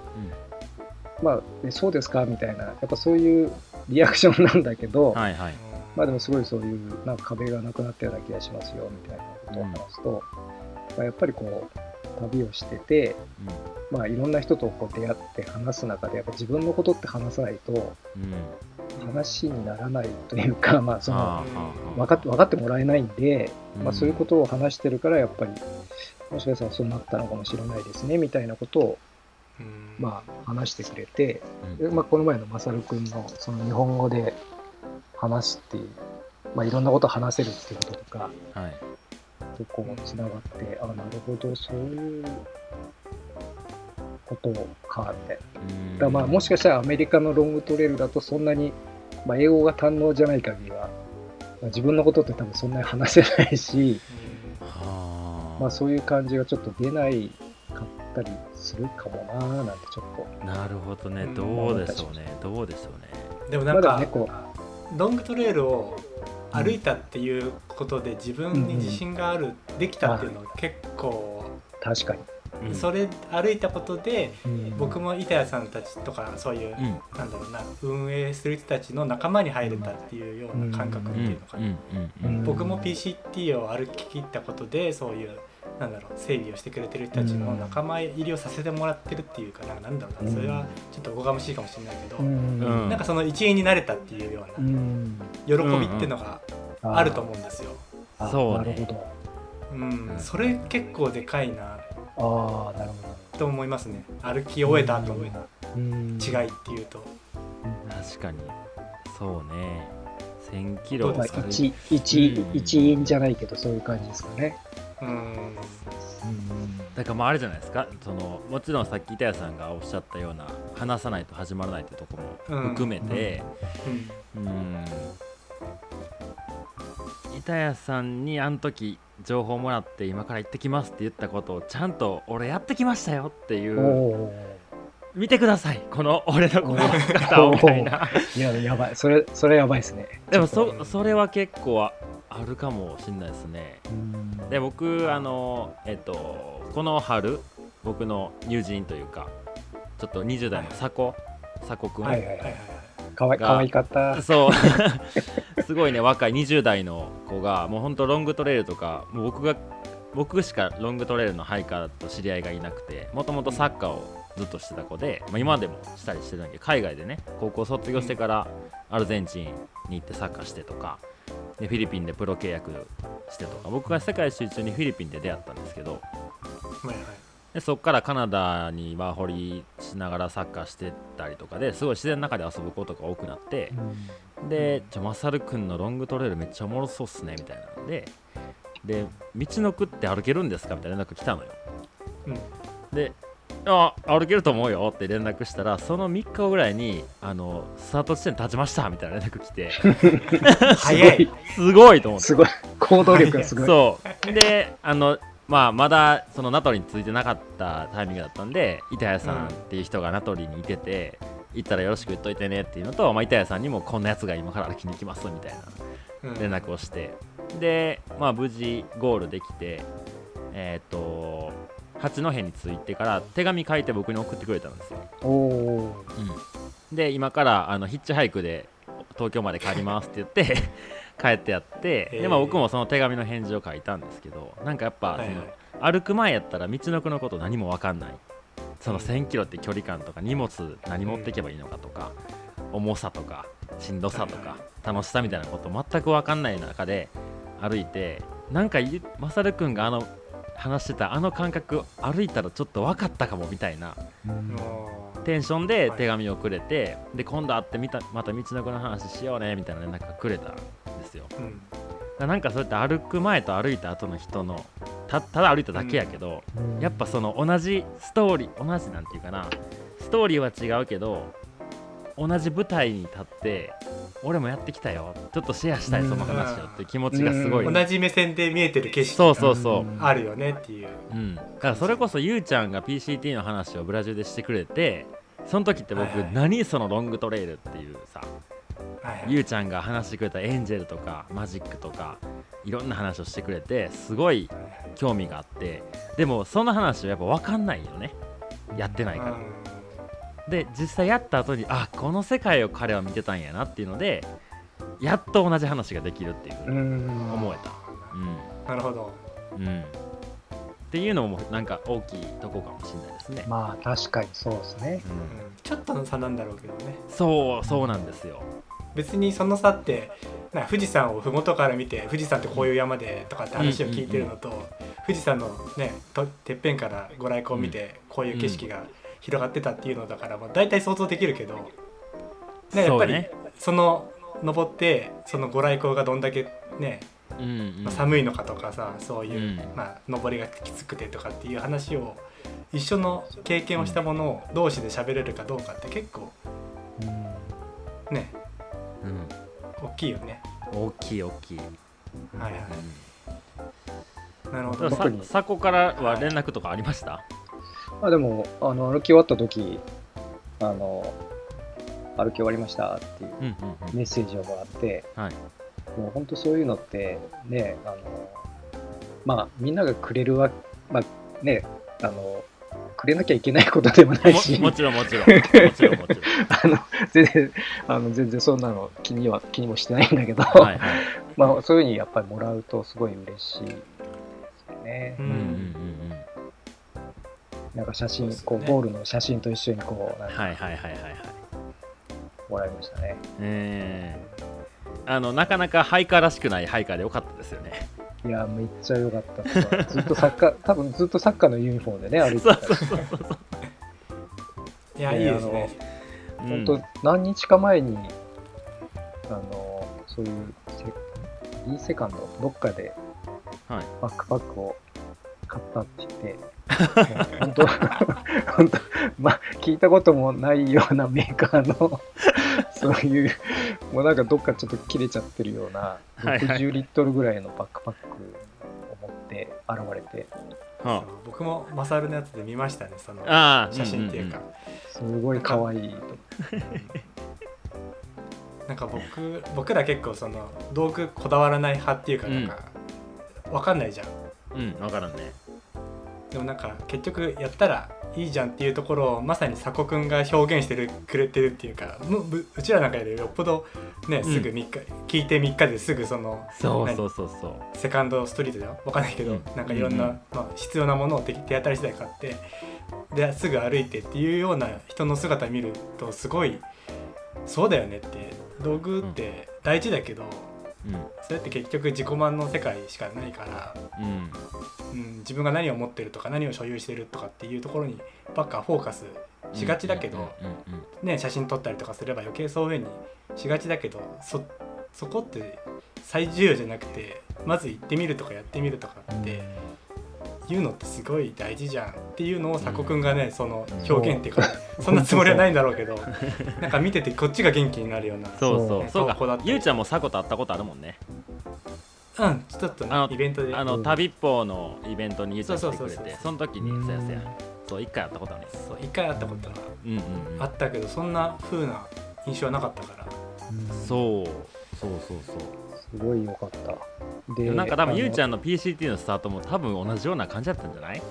Speaker 4: まあえそうですか？みたいなやっぱそういうリアクションなんだけど、
Speaker 2: はいはい。
Speaker 4: まあでもすごいそういうなんか壁がなくなったような気がしますよみたいなことを話すと、まあ、やっぱりこう旅をしてて、まあ、いろんな人とこう出会って話す中でやっぱ自分のことって話さないと
Speaker 2: うんうん
Speaker 4: 話にならないというか、まあ、その分かって分かってもらえないんで、
Speaker 2: うん。
Speaker 4: まあ、そういうことを話してるからやっぱりもしかしたらそうなったのかもしれないですねみたいなことを、
Speaker 3: うん。
Speaker 4: まあ、話してくれて、まあ、この前のまさるくんのその日本語で話すっていう、まあ、いろんなことを話せるっていうこととか
Speaker 2: はい。
Speaker 4: とこうつながってあなるほどそういうことかみたいな。
Speaker 2: うん。
Speaker 4: だまあもしかしたらアメリカのロングトレイルだとそんなに、まあ、英語が堪能じゃない限りは、まあ、自分のことって多分そんなに話せないし、
Speaker 2: はあ
Speaker 4: まあ、そういう感じがちょっと出ないかったりするかもなーなんてちょっと。
Speaker 2: なるほどね。
Speaker 3: うん
Speaker 2: どうでしょうね。どうでしょうね。
Speaker 3: でもなんか
Speaker 4: まだねこ
Speaker 3: ロングトレイルを歩いたっていうことで自分に自信がある、できたっていうのは結構、
Speaker 4: う確かに。
Speaker 2: うん。
Speaker 3: それ歩いたことで
Speaker 4: うん。
Speaker 3: 僕も板谷さんたちとかそういう、
Speaker 2: うん。
Speaker 3: なんだろうな運営する人たちの仲間に入れたっていうような感覚っていうのかな、僕も PCT を歩き切ったことでそういうなんだろう整備をしてくれてる人たちの仲間入りをさせてもらってるっていうかな。なんだろうなそれはちょっとおこがましいかもしれないけど、
Speaker 4: うん。
Speaker 2: うん
Speaker 3: なんかその一員になれたっていうよう
Speaker 4: う
Speaker 3: なん喜びっていうのが
Speaker 4: ー
Speaker 3: あると思うんですよ。
Speaker 2: そうね。
Speaker 4: なるほ
Speaker 3: うん、それ結構でかいな
Speaker 4: ど。ああ、なるほど。
Speaker 3: と思いますね。歩き終えた後の
Speaker 4: うん。
Speaker 3: 違いっていうと。
Speaker 2: 確かに。そうね。1000キロ
Speaker 4: まあ、一一員じゃないけど、そういう感じですかね。
Speaker 3: うん。
Speaker 2: だからまああれじゃないですか？そのもちろんさっき板谷さんがおっしゃったような話さないと始まらないってとこも含めて。
Speaker 3: うん。
Speaker 2: うん板谷さんにあの時情報もらって今から行ってきますって言ったことをちゃんと俺やってきましたよってい
Speaker 4: お
Speaker 2: う
Speaker 4: お
Speaker 2: 見てくださいこの俺のこの姿をみたいな
Speaker 4: ー。いや、やばい。それ、それやばいですね。
Speaker 2: でもそそれは結構ああるかもしれないですねで僕あのえっとこの春僕の友人というかちょっと20代の佐古
Speaker 4: はいはいはい
Speaker 3: はいはい。
Speaker 4: かわかわいかった。
Speaker 2: そう。すごいね若い20代の子がもうほんとロングトレイルとかもう僕が僕しかロングトレイルのハイカーと知り合いがいなくてもともとサッカーをずっとしてた子で、まあ、今でもしたりしてるんだけど海外でね高校卒業してからアルゼンチンに行ってサッカーしてとかでフィリピンでプロ契約してとか僕が世界一周中にフィリピンで出会ったんですけど
Speaker 3: はいはい
Speaker 2: でそこからカナダにワーホリしながらサッカーしてたりとかですごい自然の中で遊ぶことが多くなって
Speaker 4: う、ん
Speaker 2: で「ちょマサルくんのロングトレイルめっちゃおもろそうっすね」みたいなのでで「道のくって歩けるんですか?」みたいな連絡来たのよ
Speaker 3: うん
Speaker 2: で「あ歩けると思うよ」って連絡したらその3日後ぐらいにあの「スタート地点立ちました」みたいな連絡来て
Speaker 3: 早 い。
Speaker 2: すごいと思って
Speaker 4: すごい。行動力がすごい。
Speaker 2: そうであのまあまだその名取についてなかったタイミングだったんで板谷さんっていう人が名取にいてて、行ったらよろしく言っといてねっていうのと、まあ、板谷さんにもこんなやつが今から歩きに行きますみたいな
Speaker 3: うん。
Speaker 2: 連絡をして。でまあ無事ゴールできてえっ、と八戸に着いてから手紙書いて僕に送ってくれたんですよ、
Speaker 4: おお
Speaker 2: で今からあのヒッチハイクで東京まで帰りますって言って帰ってやってで、まあ、僕もその手紙の返事を書いたんですけどなんかやっぱ、
Speaker 3: はいはい。
Speaker 2: 歩く前やったら道のくのこと何も分かんない。その1000キロって距離感とか荷物何持っていけばいいのかとか、重さとかしんどさとか、
Speaker 3: はい
Speaker 2: 楽しさみたいなこと全く分かんない中で歩いてなんかゆまさるくんがあの話してたあの感覚歩いたらちょっと分かったかもみたいなテンションで手紙をくれて、で今度会ってみたまた道のくの話しようねみたいな連絡がくれたんですよ。
Speaker 3: うん。
Speaker 2: なんかそうやって歩く前と歩いた後の人のたただ歩いただけやけど、やっぱその同じストーリー同じなんていうかなストーリーは違うけど同じ舞台に立って俺もやってきたよ。ちょっとシェアしたいその話をって気持ちがすごい、
Speaker 4: うん。
Speaker 3: 同じ目線で見えてる景色
Speaker 2: そうそうそう、
Speaker 4: うん。
Speaker 3: あるよねっていう。
Speaker 2: うん、だからそれこそゆうちゃんが PCT の話をブラジルでしてくれてその時って僕、
Speaker 3: はいはい。
Speaker 2: 何そのロングトレイルっていうさ
Speaker 3: はいはい。
Speaker 2: ゆうちゃんが話してくれたエンジェルとかマジックとかいろんな話をしてくれてすごい興味があって。でもその話はやっぱ分かんないよね。やってないからで実際やった後にあこの世界を彼は見てたんやなっていうのでやっと同じ話ができるっていうふう
Speaker 4: う
Speaker 2: に
Speaker 4: ん。
Speaker 2: 思えた。
Speaker 3: なるほど。
Speaker 2: うん、うん、っていうのもなんか大きいとこかもしれないですね、
Speaker 4: まあ確かにそうですね。
Speaker 2: うん。
Speaker 3: うんちょっとの差なんだろうけどね。
Speaker 2: そうそうなんですよ。
Speaker 3: 別にその差ってな富士山を麓から見て富士山ってこういう山でとかって話を聞いてるのと、富士山のねとてっぺんからご来光を見てこういう景色が広がってたっていうのだから、まあ、大体想像できるけど、ね、やっぱり
Speaker 2: そ
Speaker 3: の登ってそのご来光がどんだけね、
Speaker 2: うん
Speaker 3: 寒いのかとかさそういう、
Speaker 2: うん。
Speaker 3: まあ、登りがきつくてとかっていう話を一緒の経験をしたものを同士で喋れるかどうかって結構
Speaker 4: うん。
Speaker 3: ね
Speaker 2: うん。
Speaker 3: 大きいよね。
Speaker 2: 大きい大きい、
Speaker 3: はいはい、なるほど。
Speaker 2: うん、さ
Speaker 4: 特に。
Speaker 2: 佐古からは連絡とかありました、
Speaker 4: まあでも、あの歩き終わった時あの、歩き終わりましたっていう
Speaker 2: うんうんうん。
Speaker 4: メッセージをもらって、
Speaker 2: はい。
Speaker 4: もう本当そういうのって、ね、あの、まあみんながくれるわ、まあね、あの、くれなきゃいけないことでもないし、
Speaker 2: ももちろんもちろん。もちろんもちろ
Speaker 4: あの全然、あの全然そんなの気には気にもしてないんだけど、
Speaker 2: んはいはい。
Speaker 4: まあそういうふうにやっぱりもらうとすごい嬉しいですよね。
Speaker 3: う
Speaker 2: うんうんうん
Speaker 3: ん
Speaker 4: なんか写真、
Speaker 3: ね。
Speaker 4: こうゴールの写真と一緒にこう、なんか
Speaker 2: はいはいはいはいはい。
Speaker 4: もらいましたね。
Speaker 2: え。ー、あのなかなかハイカーらしくないハイカーでよかったですよね。
Speaker 4: いや、めっちゃ良かったずっとサッカー、多分ずっとサッカーのユニフォームでね、歩いて
Speaker 2: そう
Speaker 4: た
Speaker 2: そうそうそう。
Speaker 3: いや、
Speaker 4: ね
Speaker 3: いいですね。
Speaker 2: うん。
Speaker 4: 本当、何日か前に、あの、そういうセ、インセカンド、どっかで
Speaker 2: はい。
Speaker 4: バックパックを買ったって言って、本当、本当、まあ、聞いたこともないようなメーカーの、そういう、もうなんかどっかちょっと切れちゃってるような、
Speaker 2: はいはい。
Speaker 4: 60リットルぐらいのバックパックを持って現れて、
Speaker 3: 僕もマサルのやつで見ましたねその写真っていうか、
Speaker 4: すごい可愛いと。
Speaker 3: なんか僕僕ら結構その道具こだわらない派っていうかなんか、わかんないじゃん。
Speaker 2: うんうん分からんね
Speaker 3: でもなんか結局やったらいいじゃんっていうところをまさに佐古くんが表現してるくれてるっていうかむううちらなんかよりよっぽどねすぐ3日、聞いて3日ですぐその
Speaker 2: そうそうそうそう。
Speaker 3: セカンドストリートじゃんわかんないけど、
Speaker 2: うん。
Speaker 3: なんかいろんな、
Speaker 2: うん
Speaker 3: まあ、必要なものを手手当たり次第買ってですぐ歩いてっていうような人の姿見るとすごいそうだよねって道具って大事だけど、
Speaker 2: うん
Speaker 3: それって結局自己満の世界しかないから、
Speaker 2: うん。
Speaker 3: うん、自分が何を持ってるとか何を所有してるとかっていうところにばっかフォーカスしがちだけど、
Speaker 2: うんうんうん。
Speaker 3: ね、写真撮ったりとかすれば余計そういうふうにしがちだけどそそこって最重要じゃなくてまず行ってみるとかやってみるとかっていうのってすごい大事じゃんっていうのを佐古くんがねその表現っていうかそんなつもりはないんだろうけど なんか見ててこっちが元気になるような
Speaker 2: そうそう。そうか。ゆうちゃんもサコと会ったことあるもんね。
Speaker 3: うんちょっとね
Speaker 2: あの
Speaker 3: イベントで。
Speaker 2: あの旅っぽのイベントにゆうちゃん来てくれ
Speaker 3: そうそうそうそう
Speaker 2: てその時に
Speaker 4: うん。
Speaker 2: そうやそうや。そう一回会ったことあるね
Speaker 3: そう一回会ったことが
Speaker 2: うんうんうん。
Speaker 3: あったけどそんな風な印象はなかったから。
Speaker 4: うん
Speaker 2: そう。そうそうそう
Speaker 4: すごい良かった。で
Speaker 2: なんか多分ゆうちゃ
Speaker 4: ん
Speaker 2: んの PCT のスタートも多分同じような感じだったんじゃない？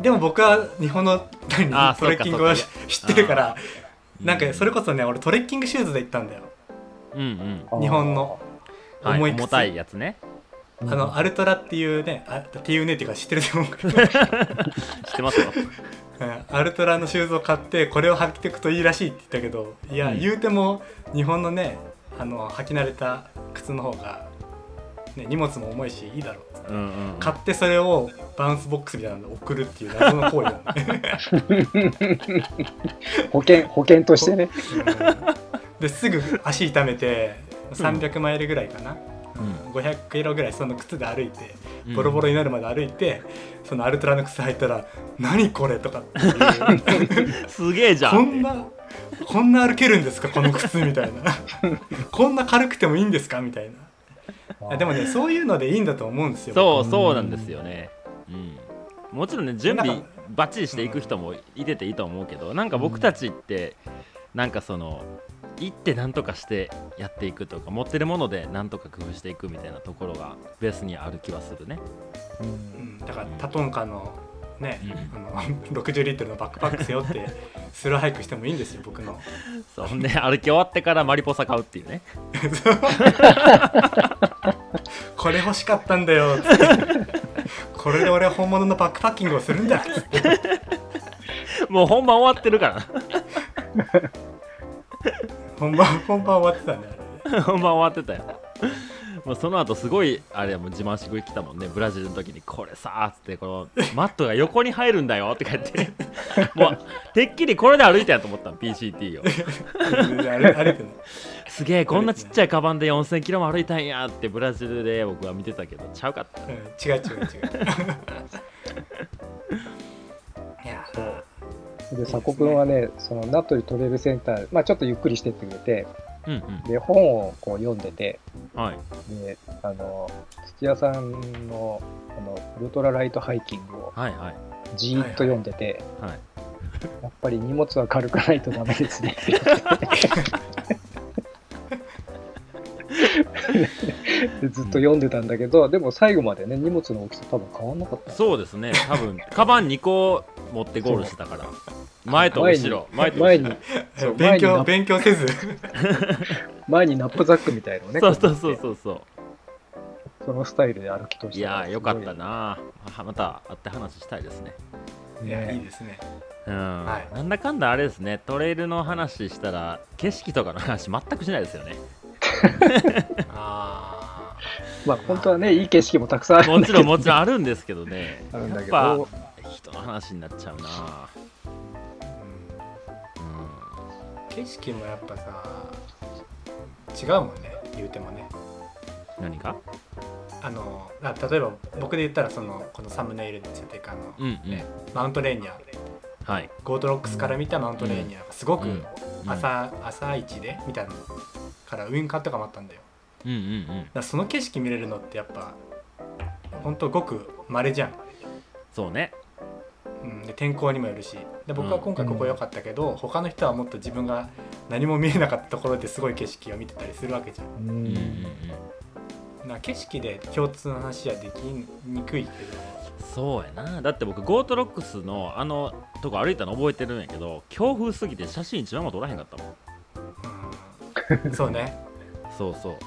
Speaker 3: でも僕は日本のトレッキングを知ってるから
Speaker 2: うん
Speaker 3: なんかそれこそね俺トレッキングシューズで行ったんだよ。
Speaker 2: うんうん。
Speaker 3: 日本の。
Speaker 2: はい
Speaker 3: 重い靴
Speaker 2: 重たいやつね。
Speaker 3: あのアルトラっていうねあっていうねっていうか知ってると思うけど
Speaker 2: 知ってますよ。
Speaker 3: うん。アルトラのシューズを買ってこれを履いていくといいらしいって言ったけどいや、
Speaker 2: うん。
Speaker 3: 言うても日本のねあの履き慣れた靴の方が、ね、荷物も重いしいいだろう。
Speaker 2: うんうん
Speaker 3: 買ってそれを bounce box みたいなので送るっていう謎の行為だね。
Speaker 4: 保険、保険としてね。
Speaker 3: ですぐ足痛めて300マイルぐらいかな、
Speaker 2: うん。
Speaker 3: 500キロぐらいその靴で歩いて
Speaker 2: うん。
Speaker 3: ボロボロになるまで歩いて、そのアルトラの靴履いたら「何これ?」とかっていう。
Speaker 2: すげえじゃん。
Speaker 3: こんなこんな歩けるんですか？この靴みたいな。こんな軽くてもいいんですか？みたいな。あでもねそういうのでいいんだと思うんですよ。
Speaker 2: そうそうなんですよね。うん。もちろんね準備バッチリしていく人もいてていいと思うけどなんか僕たちってなんかその行って何とかしてやっていくとか持ってるもので何とか工夫していくみたいなところがベースにある気はするね。
Speaker 4: う
Speaker 3: うん。ん、だからタトンカのね、
Speaker 2: うん。
Speaker 3: あの60リットルのバックパック背負って スローハイクしてもいいんですよ僕の。
Speaker 2: そうほんで歩き終わってからマリポサ買うっていうね。
Speaker 3: これ欲しかったんだよこれで俺は本物のバックパッキングをするんだ
Speaker 2: もう本番終わってるから。
Speaker 3: 本番本番終わってたんだよあれ
Speaker 2: 本番終わってたよもうその後すごいあれもう自慢してくれてきたもんね。ブラジルの時にこれさーっつってこのマットが横に入るんだよって書いて。もうてっきりこれで歩いたんやと思ったの PCT を。すげえこんなちっちゃいカバンで4000キロも歩いたんやってブラジルで僕は見てたけどちゃうかった。
Speaker 3: うん、違う違う違う。いや
Speaker 4: で、佐古くんはね、その名取トレイルセンター、まあちょっとゆっくりしてってくれて、
Speaker 2: うん
Speaker 4: で、本をこう読んでて、
Speaker 2: うんはい。
Speaker 4: で、あの、土屋さんの、あの、ウルトラライトハイキングを
Speaker 2: はいはい。
Speaker 4: じーっと読んでて、
Speaker 2: はい
Speaker 4: やっぱり荷物は軽くないとダメですね。ずっと読んでたんだけど、でも最後までね、荷物の大きさ多分変わんなかった。
Speaker 2: そうですね。多分カバン2個持ってゴールしてたから前と後ろ。前と後ろ。
Speaker 4: 前に、
Speaker 3: 勉強勉強せず。
Speaker 4: 前にナップザックみたいのをね、
Speaker 2: そうそうそう
Speaker 4: こ
Speaker 2: そうそう。
Speaker 4: うそのスタイルで歩き通して。
Speaker 2: いやーよかった
Speaker 4: な。
Speaker 2: また会って話したいですね。
Speaker 3: いやいい
Speaker 4: ね
Speaker 3: ですね。
Speaker 2: うん、
Speaker 3: はい。
Speaker 2: なんだかんだあれですね。トレイルの話したら景色とかの話全くしないですよね。
Speaker 3: あ
Speaker 4: まあ本当はね、いい景色もたくさんあるん
Speaker 2: もちろんもちろんあるんですけどね。
Speaker 4: あるんだけ
Speaker 2: やっ
Speaker 4: ど、
Speaker 2: ぱ人の話になっちゃうな
Speaker 3: 景色もやっぱさ違うもんね言うてもね。
Speaker 2: 何か
Speaker 3: あのあ例えば僕で言ったらそのこのサムネイルについてかあの、
Speaker 2: うんうん。
Speaker 3: ねマウントレーニア
Speaker 2: はい。
Speaker 3: ゴートロックスから見たマウントレーニアがすごく
Speaker 2: うん。
Speaker 3: 朝,、朝一で見たのからウインカーとかもあったんだよ。
Speaker 2: うんうんうん。
Speaker 3: だその景色見れるのってやっぱ本当ごく稀じゃん、
Speaker 2: そうね。
Speaker 3: うん、で天候にもよるしで僕は今回ここ良かったけど、他の人はもっと自分が何も見えなかったところですごい景色を見てたりするわけじゃん。
Speaker 4: う
Speaker 2: うんうんうん。
Speaker 4: ん
Speaker 3: な景色で共通の話はできにくいけ
Speaker 2: そうやな。だって僕ゴートロックスのあのとこ歩いたの覚えてるんやけど強風すぎて写真一枚も撮らへんかったもん。
Speaker 3: ど、うん、そうね。
Speaker 2: そうそう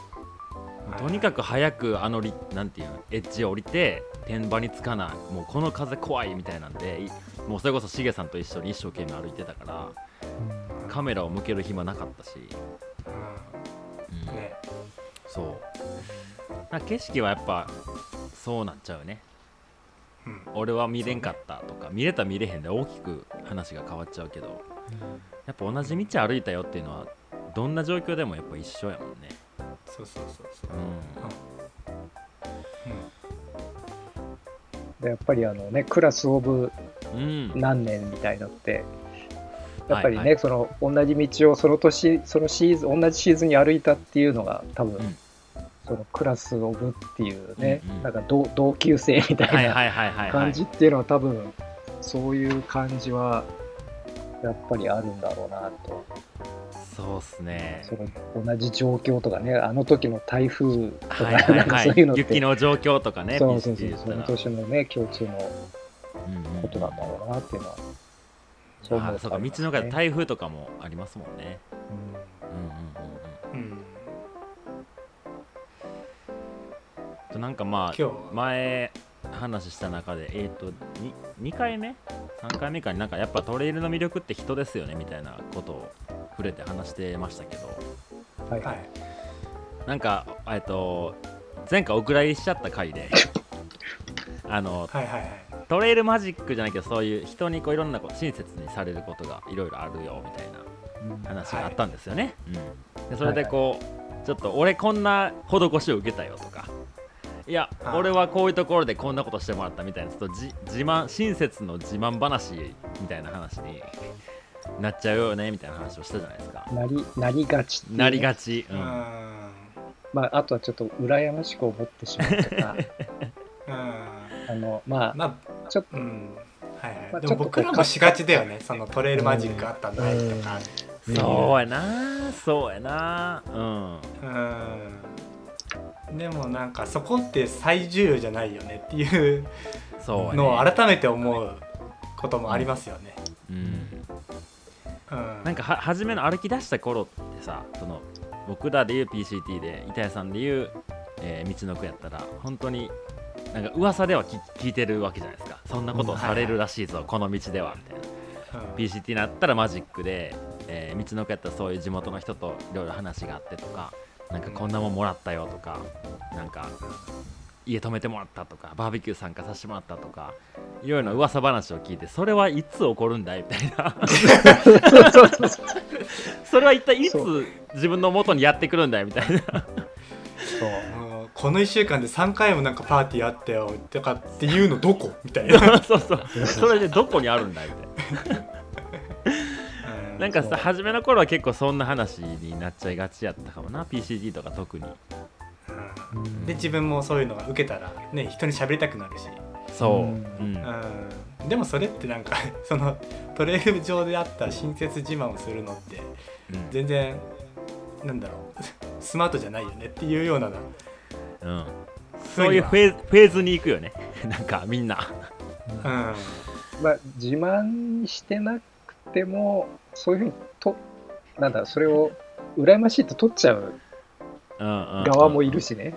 Speaker 2: とにかく早くあのりなんていうのエッジを降りてテン場につかないもうこの風怖いみたいなんでいもうそれこそしげさんと一緒に一生懸命歩いてたからカメラを向ける暇なかったし、うん。
Speaker 3: うん。ね。
Speaker 2: そう。景色はやっぱそうなっちゃうね。
Speaker 3: うん。
Speaker 2: 俺は見れんかったとか、見れた見れへんで大きく話が変わっちゃうけど。やっぱ同じ道歩いたよっていうのはどんな状況でもやっぱ一緒やもんね
Speaker 3: そうそうそうそう。
Speaker 2: う
Speaker 4: でやっぱりあのねクラスオブ
Speaker 2: ん、うん、
Speaker 4: 何年みたいのってやっぱりね、
Speaker 2: はいはい。
Speaker 4: その同じ道をその年そのシーズン同じシーズンに歩いたっていうのが多分、
Speaker 2: うん。
Speaker 4: そのクラスオブっていうね、
Speaker 2: うんうん。
Speaker 4: なんか同同級生みたいな感じっていうのは多分そういう感じはやっぱりあるんだろうなと
Speaker 2: そうっすね。
Speaker 4: その同じ状況とかねあの時の台風とか,、
Speaker 2: はいはい
Speaker 4: なんか
Speaker 2: はい
Speaker 4: そういうのって。
Speaker 2: 雪の状況とかね
Speaker 4: そうそうそうその年のね共通のことなんだろうなっていうのは、そう思
Speaker 2: あそうか道の中で台風とかもありますもんね。うんうんうんうん。
Speaker 3: うん。
Speaker 2: となんかまあ前話した中でえっ、と 2, 2回目？3回目かになんかやっぱトレイルの魅力って人ですよねみたいなことを触れて話してましたけど。
Speaker 4: はい
Speaker 3: はい。
Speaker 2: なんかえっと前回お蔵入りしちゃった回で あの
Speaker 3: はいはいはい。
Speaker 2: トレイルマジックじゃないけどそういう人にこういろんなこう親切にされることがいろいろあるよみたいな話があったんですよね、うん、でそれでこう、ちょっと俺こんな施しを受けたよとかいや
Speaker 3: はい
Speaker 2: 俺はこういうところでこんなことしてもらったみたいなちょっとじ自慢親切の自慢話みたいな話になっちゃうよねみたいな話をしたじゃないですか。
Speaker 4: なりなりがちっていう。ね
Speaker 2: なりがち、う
Speaker 3: うん。ん
Speaker 4: まあ、あとはちょっと羨ましく思ってしまうとか。
Speaker 3: うん。
Speaker 4: あのまあ
Speaker 3: ま
Speaker 4: ちょっ
Speaker 3: あうん。はいはい、
Speaker 4: まあ
Speaker 3: でも僕らもしがちだよね。そのトレイルマジックあったんだとか。
Speaker 2: そうやな。そうやな。うん。
Speaker 3: うん。でもなんかそこって最重要じゃないよねっていう
Speaker 2: そうやね。
Speaker 3: のを改めて思うこともありますよね。
Speaker 2: うん
Speaker 3: うん、
Speaker 2: なんかは初めの歩き出した頃ってさその僕らでいう PCT で板谷さんでいう、えー道のくやったら本当になんか噂では聞聞いてるわけじゃないですか。そんなことをされるらしいぞ、この道ではみたいな。
Speaker 3: うん。
Speaker 2: PCT になったらマジックで、えー道のくやったらそういう地元の人といろいろ話があってとかなんかこんなもんもらったよとかなんか家泊めてもらったとかバーベキュー参加させてもらったとかいろいろな噂話を聞いてそれはいつ起こるんだい？みたいな。
Speaker 4: そ
Speaker 2: れは一体いつ自分の元にやってくるんだよみたいな。
Speaker 4: そう。
Speaker 3: この1週間で3回もなんかパーティーあったよとかっていうのどこ？みたいな。
Speaker 2: そうそう。それでどこにあるんだい？みたいな。
Speaker 3: うん。
Speaker 2: なんかさ初めの頃は結構そんな話になっちゃいがちやったかもな。PCD とか特に。
Speaker 3: うん。で自分もそういうのが受けたらね人に喋りたくなるし、
Speaker 2: そう、
Speaker 4: う
Speaker 2: うん。ん
Speaker 3: うん、でもそれってなんか そのトレイル上であった親切自慢をするのって
Speaker 2: うん。
Speaker 3: 全然なんだろう。スマートじゃないよねっていうような
Speaker 2: うん。そういうフェーズフェーズに行くよね。なんかみんな。
Speaker 3: うん。
Speaker 4: まあ、自慢してなくてもそういうふうにとなんだそれを羨ましいと取っちゃう側
Speaker 2: 側
Speaker 4: もいるしね、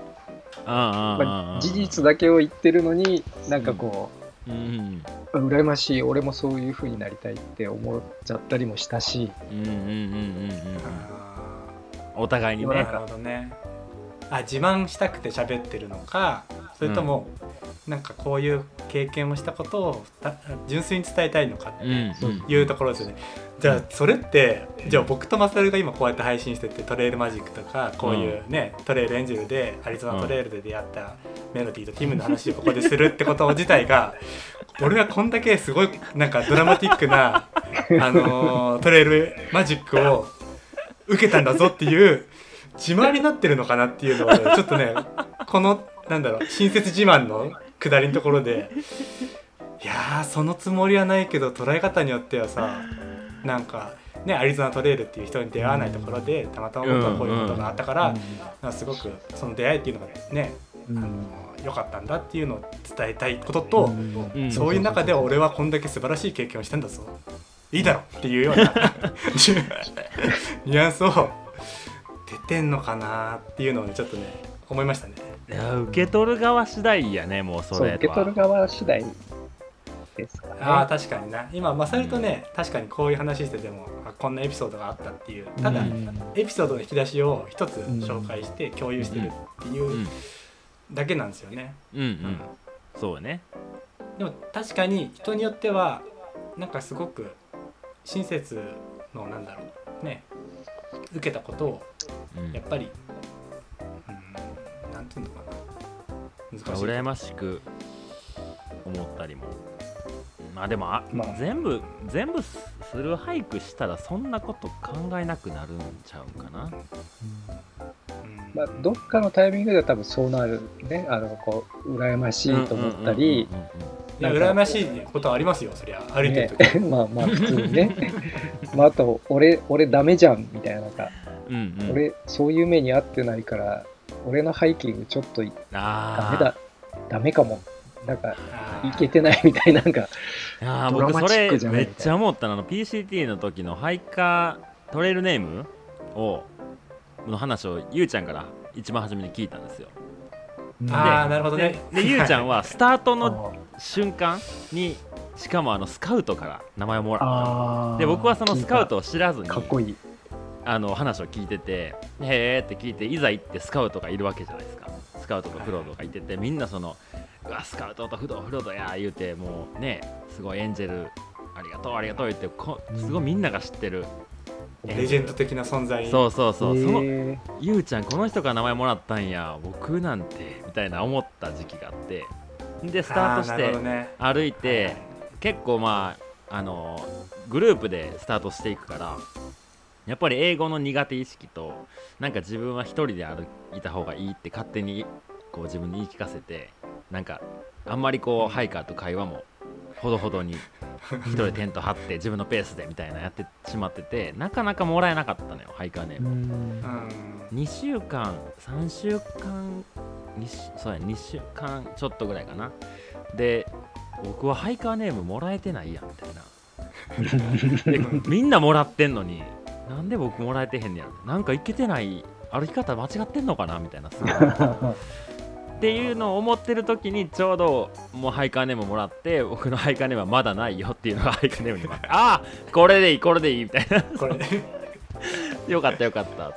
Speaker 4: ま
Speaker 2: ま
Speaker 4: あ、事実だけを言ってるのになんかこ
Speaker 2: うんうん。
Speaker 4: う、羨ましい俺もそういうふうになりたいって思っちゃったりもしたし。
Speaker 2: うんうんうんうんうんうん
Speaker 3: あ
Speaker 2: お互いにね。
Speaker 3: ーなるほどね。あ自慢したくて喋ってるのかそれとも、なんかこういう経験をしたことをた純粋に伝えたいのかっていうところですよね。じゃあそれってじゃあ僕とマサルが今こうやって配信しててトレイルマジックとかこういうね、トレイルエンジェルでアリゾナトレイルで出会ったメロディーとティムの話をここでするってこと自体が俺はこんだけすごいなんかドラマティックな、あのートレイルマジックを受けたんだぞっていう自慢になってるのかなっていうのをちょっとねこのなんだろう親切自慢の下りのところで。いやーそのつもりはないけど捉え方によってはさなんかねアリゾナトレイルっていう人に出会わないところでたまたま僕はこういうことがあったから、なんかすごくその出会いっていうのがね
Speaker 4: うん。
Speaker 3: あの良かったんだっていうのを伝えたいことと、
Speaker 4: うん
Speaker 2: うん。
Speaker 3: そういう中で俺はこんだけ素晴らしい経験をしたんだぞ。いいだろっていうようなニュアンスを出てんのかなっていうのをねちょっとね思いましたね。
Speaker 2: いや受け取る側次第やねもうそれは。
Speaker 4: そう受け取る側次第ですかね。
Speaker 3: ああ確かにな。今マサルとね確かにこういう話しててもあこんなエピソードがあったっていう。ただ、
Speaker 4: うん
Speaker 3: エピソードの引き出しを一つ紹介して共有してるっていううん。だけなんですよね。
Speaker 2: うん。うん。そうね。
Speaker 3: でも確かに人によってはなんかすごく親切のなんだろうね受けたことを
Speaker 2: うん。
Speaker 3: やっぱり、うん、なんていうのかな。難しい。
Speaker 2: 羨ましく思ったりも。まあでもあ、
Speaker 4: まあ。
Speaker 2: 全部全部スルー俳句したらそんなこと考えなくなるんちゃうんかな。
Speaker 3: うん。
Speaker 4: まあ、どっかのタイミングでは多分そうなるね。あのこう羨ましいと思ったり、
Speaker 3: いや羨ましいことはありますよそりゃ。歩いてる時、
Speaker 4: ね、まあまあ普通にね。まああと俺俺ダメじゃんみたいななんか、
Speaker 2: うんうん。
Speaker 4: 俺そういう目に遭ってないから俺のハイキングちょっとダ
Speaker 2: あ
Speaker 4: メだ。ダメかも。なんか
Speaker 3: あー
Speaker 4: いけてないみたいななんか。
Speaker 2: ー。あー
Speaker 4: ドラマチッ
Speaker 2: 僕それめっちゃ思ったの。あの PCT の時のハイカートレイルネームをの話をゆうちゃんから一番初めに聞いたんですよ。
Speaker 3: あーなるほどね。
Speaker 2: ででゆうちゃんはスタートの
Speaker 4: あ
Speaker 2: 瞬間にしかもあのスカウトから名前をもらった
Speaker 4: あー。
Speaker 2: で僕はそのスカウトを知らずに
Speaker 4: かっこいい
Speaker 2: あの話を聞いててへーって聞いていざ行ってスカウトがいるわけじゃないですか。スカウトとフロードがいててみんなそのうわスカウトとフロフロードやー言うてもうねすごいエンジェルありがとうありがとう言ってこすごいみんなが知ってる。
Speaker 3: レジェンド的な存在。
Speaker 2: そうそうそう、その
Speaker 4: へ
Speaker 2: ゆうちゃんこの人から名前もらったんや僕なんてみたいな思った時期があって。でスタートして歩いて結構まああのグループでスタートしていくからやっぱり英語の苦手意識となんか自分は一人で歩いた方がいいって勝手にこう自分に言い聞かせてなんかあんまりこうハイカーと会話もほどほどに一人でテント張って自分のペースでみたいなやってしまっててなかなかもらえなかったのよハイカーネーム。
Speaker 4: ん
Speaker 3: うん。
Speaker 2: 2週間3週間そうや2週間ちょっとぐらいかな。で僕はハイカーネームもらえてないやんみたいな。でみんなもらってんのになんで僕もらえてへんねやんなんかいけてない歩き方間違ってんのかなみたいな。すごいっていうのを思ってる時にちょうどもうハイカーネームもらって僕のハイカーネームはまだないよっていうのがハイカーネームにもあ ああこれでいいこれでいいみたいな
Speaker 3: これ、うん
Speaker 2: よかったよかった。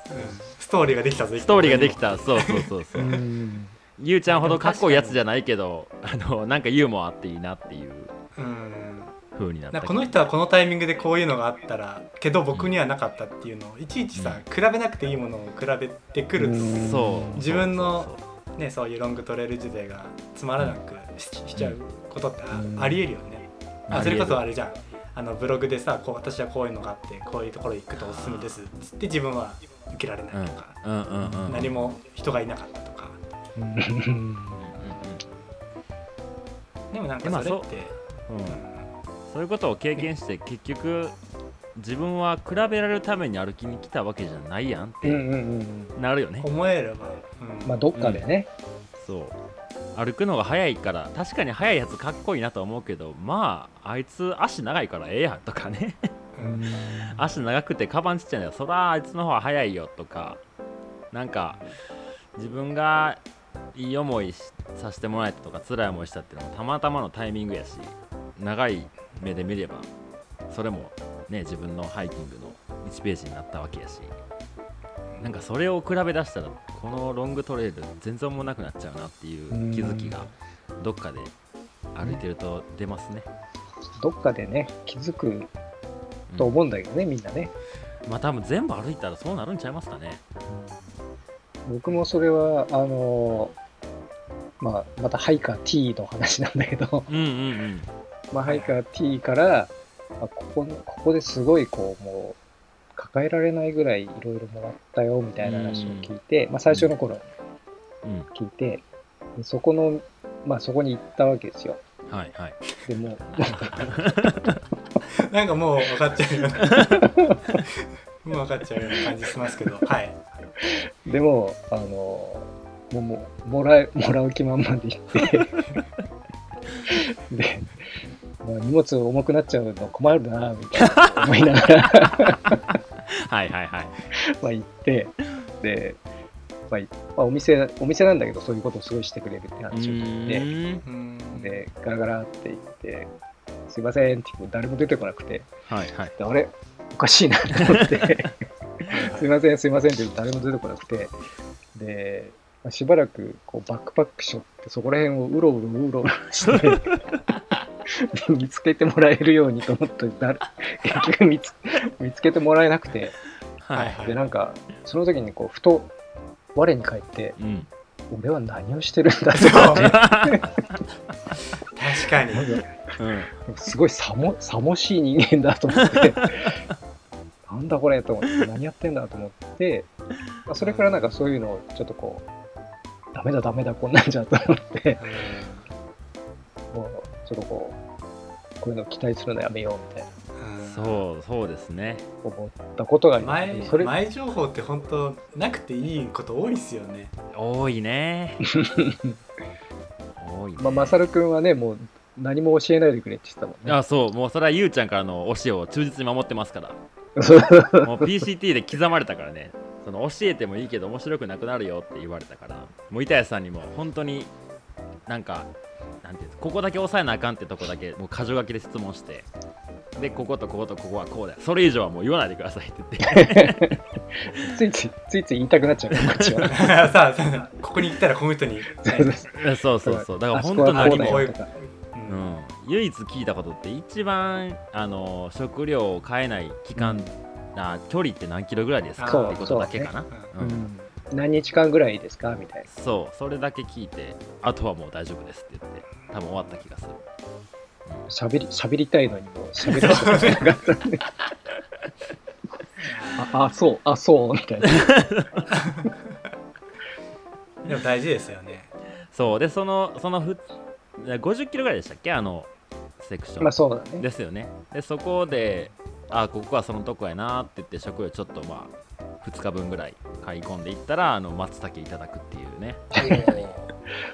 Speaker 3: ストーリーができたぞ
Speaker 2: ストーリーができた。そうそうそうそう。
Speaker 4: うん。
Speaker 2: ゆうちゃんほどかっこいいやつじゃないけどあのなんかユーモアあっていいなっていう。
Speaker 3: うん
Speaker 2: 風になった
Speaker 3: この人はこのタイミングでこういうのがあったらけど僕にはなかったっていうのをいちいちさ、比べなくていいものを比べてくると、自分のね、そういうロングトレイル時代がつまらなくししちゃうことってあ,、りえるよね。
Speaker 2: あ
Speaker 3: あそれこそあ
Speaker 2: り
Speaker 3: れじゃん。あのブログでさこう私はこういうのがあってこういうところ行くとおすすめですっつって自分は受けられないとか、
Speaker 2: うんうんうんうん。
Speaker 3: 何も人がいなかったとか。
Speaker 4: うん。
Speaker 2: うん。うん
Speaker 3: でもなんかそれって、
Speaker 2: うん。
Speaker 3: うん
Speaker 2: そういうことを経験して結局自分は比べられるために歩きに来たわけじゃないやんって
Speaker 4: うんうんうん
Speaker 2: なるよね、
Speaker 3: 思えれば、うん。
Speaker 4: まあどっかでね、
Speaker 2: そう。歩くのが速いから確かに速いやつかっこいいなとは思うけどまああいつ足長いからええやんとかね。
Speaker 3: うん。
Speaker 2: 足長くてカバンちっちゃいんだよそらあいつの方が速いよとかなんか自分がいい思いしさせてもらえたとか辛い思いしたっていうのもたまたまのタイミングやし長い目で見ればそれもね自分のハイキングの1ページになったわけやしなんかそれを比べ出したらこのロングトレイル全然おもんなくなっちゃうなっていう気づきがどっかで歩いてると出ますね、
Speaker 4: どっかでね、気づくと思うんだけどね、みんなね。
Speaker 2: まあ多分全部歩いたらそうなるんちゃいますかね。
Speaker 4: 僕もそれは、あのまあ、またハイカー T の話なんだけど、
Speaker 2: うんうんうん
Speaker 4: まあ、ハイカー T から、あここのここですごいこう、もう、抱えられないぐらいいろいろもらったよみたいな話を聞いて、まあ、最初の頃
Speaker 2: うん。
Speaker 4: 聞いて、でそこの、まあ、そこに行ったわけですよ。
Speaker 2: はいはい。
Speaker 4: でも、
Speaker 3: なんかもう分かっちゃうようなもう分かっちゃうような感じしますけどはい。
Speaker 4: でも、あの、もう、もうもらえ、もらう気満々で行って、で、まあ、荷物重くなっちゃうの困るな、みたいな思いながら、
Speaker 2: はいはいはい。
Speaker 4: まあ行って、で、まあ、いまあ、お店、お店なんだけど、そういうことをすごいしてくれるって
Speaker 2: う
Speaker 4: 話を聞いて、で、ガラガラって言って、すいませんって誰も出てこなくて、
Speaker 2: はいはい。
Speaker 4: であれおかしいなと思って、すいません、すいませんって誰も出てこなくて、で、まあしばらくこうバックパックショってそこら辺をうろうろうろうろして、で 見つけてもらえるようにと思って誰結局見つ見つけてもらえなくて、
Speaker 2: はい
Speaker 3: はい。
Speaker 4: で、なんか、その時にこう、ふと、我に返って、
Speaker 2: うん。
Speaker 4: 俺は何をしてるんだって、
Speaker 3: 確かに。
Speaker 2: うん。
Speaker 4: すごいさも、さもしい人間だと思って、なんだこれと思って、何やってんだと思って、まあそれからなんかそういうのをちょっとこう、ダメだダメだこんなんじゃと思って、ょっとこう、こういうのを期待するのやめようみたいな。
Speaker 3: うん
Speaker 2: そうそうですね。
Speaker 4: 思ったことがあります。
Speaker 3: 前
Speaker 4: それ
Speaker 3: 前情報って本当なくていいこと多いっすよね。
Speaker 2: 多いね。多いね。
Speaker 4: まあ、まさるくんはね、もう何も教えないでくれって言ってたもんね。
Speaker 2: あそう。もうそれはゆうちゃんからの教えを忠実に守ってますから。もう PCT で刻まれたからね。その教えてもいいけど面白くなくなるよって言われたから。もう板谷さんにも本当になんかなんていうんですここだけ押さえなあかんってとこだけもう箇条書きで質問して。でこことこことここはこうだよ。それ以上はもう言わないでくださいって言って。
Speaker 4: ついつい、ついつい言いたくなっちゃうから、こっちは。
Speaker 3: さあさあここに行ったらこの人に、
Speaker 2: そうそうそう。だから本当何も
Speaker 4: はこうだよ。とか。
Speaker 3: うん
Speaker 2: うん、唯一聞いたことって一番あの食料を買えない期間、な距離って何キロぐらいですか
Speaker 3: そう
Speaker 2: ってことだけかな。
Speaker 3: そう
Speaker 2: う。
Speaker 4: うん。ん何日間ぐらいですか？みたいな。
Speaker 2: そうそれだけ聞いてあとはもう大丈夫ですって言って多分終わった気がする
Speaker 4: 喋り、喋りたいのにもう喋らせてなかったんで。あ、あ、そう、あ、そう、みたいな。
Speaker 3: でも大事ですよね
Speaker 2: そうでそのそのふ50キロぐらいでしたっけ？あのセクション、
Speaker 4: まあそうだね。
Speaker 2: ですよねでそこであここはそのとこやなって言って食料ちょっとまあ2日分ぐらい買い込んでいったらあの松茸いただくっていうね、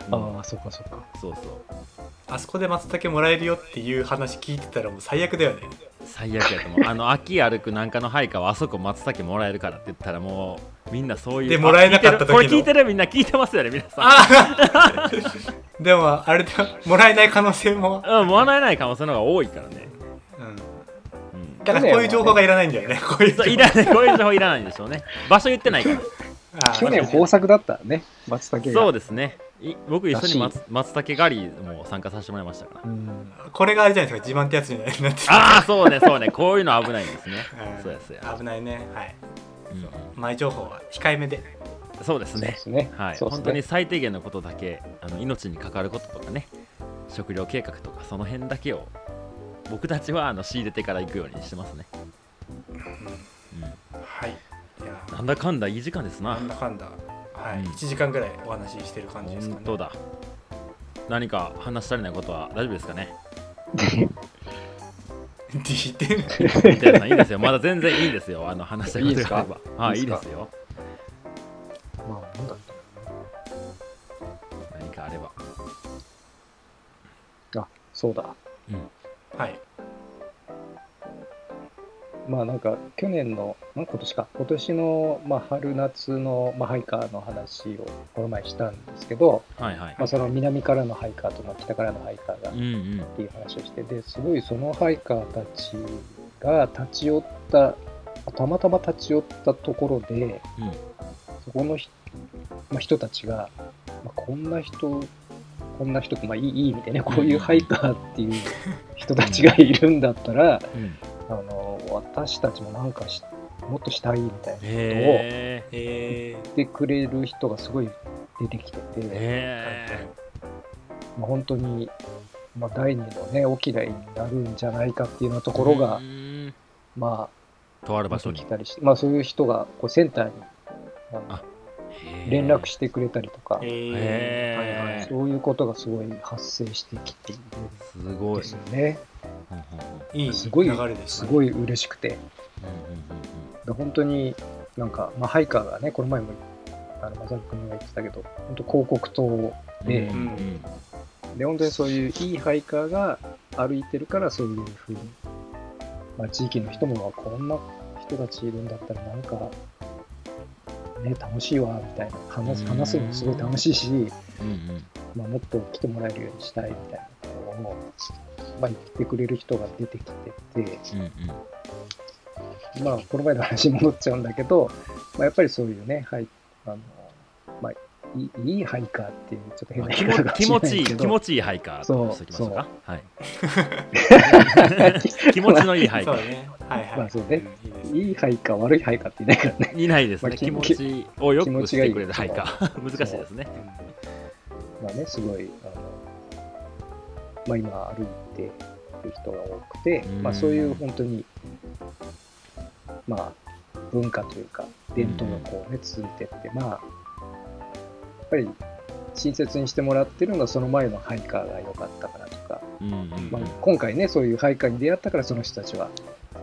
Speaker 2: うん。
Speaker 4: ああ、そうかそうか。
Speaker 2: そうそう。
Speaker 3: あそこで松茸もらえるよっていう話聞いてたらもう最悪だよね。
Speaker 2: 最悪やと思う。あの秋歩くなんかの配下はあそこ松茸もらえるからって言ったらもうみんなそういう
Speaker 3: でもらえなかった時
Speaker 2: これ聞いてるみんな聞いてますよね皆さん。
Speaker 3: あでもあれでもらえない可能性も、
Speaker 2: うんもらえない可能性の方が多いからね、
Speaker 3: だからこういう情報がいらないんだよね。こういう情報
Speaker 2: いらないこういう情報いらないんでしょ。うね場所言ってないから。
Speaker 3: あ
Speaker 4: 去年豊作だったね、松茸が。
Speaker 2: そうですね。い僕一緒に松松茸狩りも参加させてもらいましたから。
Speaker 4: うん。
Speaker 3: これがあれじゃないですか。自慢ってやつになってる。
Speaker 2: ああそうねそうね。こういうの危ないんですね。
Speaker 3: うん。
Speaker 2: そうやそうや、
Speaker 3: 危ないね。はい。
Speaker 2: うん。
Speaker 3: 前情報は控えめで。
Speaker 2: そうですね。はい、本当に最低限のことだけあの命に関わることとかね。食料計画とかその辺だけを僕たちはあの仕入れてから行くようにしてますね、
Speaker 3: うん
Speaker 2: う
Speaker 3: はい。い
Speaker 2: なんだかんだいい時間ですな。
Speaker 3: なんだかんだ。はい、
Speaker 2: うん。
Speaker 3: 1時間ぐらいお話ししてる感じですかね。
Speaker 2: 本当だ。何か話し足りないことは大丈夫ですかね？
Speaker 3: 聞いてる
Speaker 2: みたいないいですよ。まだ全然いいですよ。あの話したいことがあれば。はいい
Speaker 4: いいですか？
Speaker 2: いですよ。
Speaker 4: まあ、なんだろ
Speaker 2: 何かあれば。
Speaker 4: うあ、そうだ。
Speaker 3: はい。
Speaker 4: まあなんか去年の、ん今年か、今年の、まあ、春夏の、まあ、ハイカーの話をこの前したんですけど、
Speaker 2: はいはい。
Speaker 4: まあ、その南からのハイカーとまあ北からのハイカーがっ
Speaker 2: うんうん。
Speaker 4: ていう話をしてですごいそのハイカーたちが立ち寄ったたまたま立ち寄ったところで
Speaker 2: うん。
Speaker 4: そこのひ、まあ、人たちが、まあ、こんな人こんな人まあいいいい意味でねこういうハイカーっていう人たちがいるんだったら、
Speaker 2: うん。
Speaker 4: あの私たちもなんかしもっとしたいみたいなことを言ってくれる人がすごい出てきてて、
Speaker 2: へ
Speaker 4: まあ、本当に、まあ、第二のねお嫌いになるんじゃないかっていうようなところが、
Speaker 2: うん。
Speaker 4: まあ
Speaker 2: とある場所に。
Speaker 4: 来たりして、まあ、そういう人がこうセンターにあの
Speaker 2: あ
Speaker 4: 連絡してくれたりとか。そういうことがすごい発生してきている
Speaker 2: すごい。
Speaker 4: んですよね。すごい
Speaker 3: 流れですね。
Speaker 4: すごい嬉しくて。
Speaker 2: うん
Speaker 4: 本当になんか、まあ、ハイカーがね、この前もあのマサル君が言ってたけど、本当広告塔
Speaker 2: うん
Speaker 4: で、
Speaker 2: うんうん。
Speaker 4: で本当にそういういいハイカーが歩いてるから、そういうふうに、まあ、地域の人も、こんな人たちいるんだったら、なんか、ね、楽しいわ、みたいな、話す話すのもすごい楽しいし、
Speaker 2: うんうん。
Speaker 4: まあ、もっと来てもらえるようにしたいみたいなことを、まあ、言ってくれる人が出てきてて、
Speaker 2: うんうん。
Speaker 4: まあ、この前の話に戻っちゃうんだけど、まあ、やっぱりそういうね、はい、あの、まあ、いいいいハイカーっていう、ちょっと変な言い方かもしれ
Speaker 2: 気持ちいい気持ちいいハイカー
Speaker 4: そう
Speaker 2: としておきましょう。かはい。
Speaker 4: ち
Speaker 2: 気持ちのいいハイカー。
Speaker 3: そうね。はいはい。
Speaker 4: まあそうね。
Speaker 3: んいいです
Speaker 4: いいハイカー、悪いハイカーっていないからね。
Speaker 2: いないですね。
Speaker 4: まあき
Speaker 2: 気持ちをよくしてくれる
Speaker 4: 気持ちがいい。
Speaker 2: ハイカー難しいですね。
Speaker 4: まあね、すごい、あの、まあ今歩いてる人が多くて
Speaker 2: うん、
Speaker 4: まあそういう本当に、まあ文化というか、伝統がこうね、続いてって、まあ、やっぱり親切にしてもらってるのはその前のハイカーが良かったからとか、
Speaker 2: うんうんうん。
Speaker 4: まあ、今回ね、そういうハイカーに出会ったからその人たちは、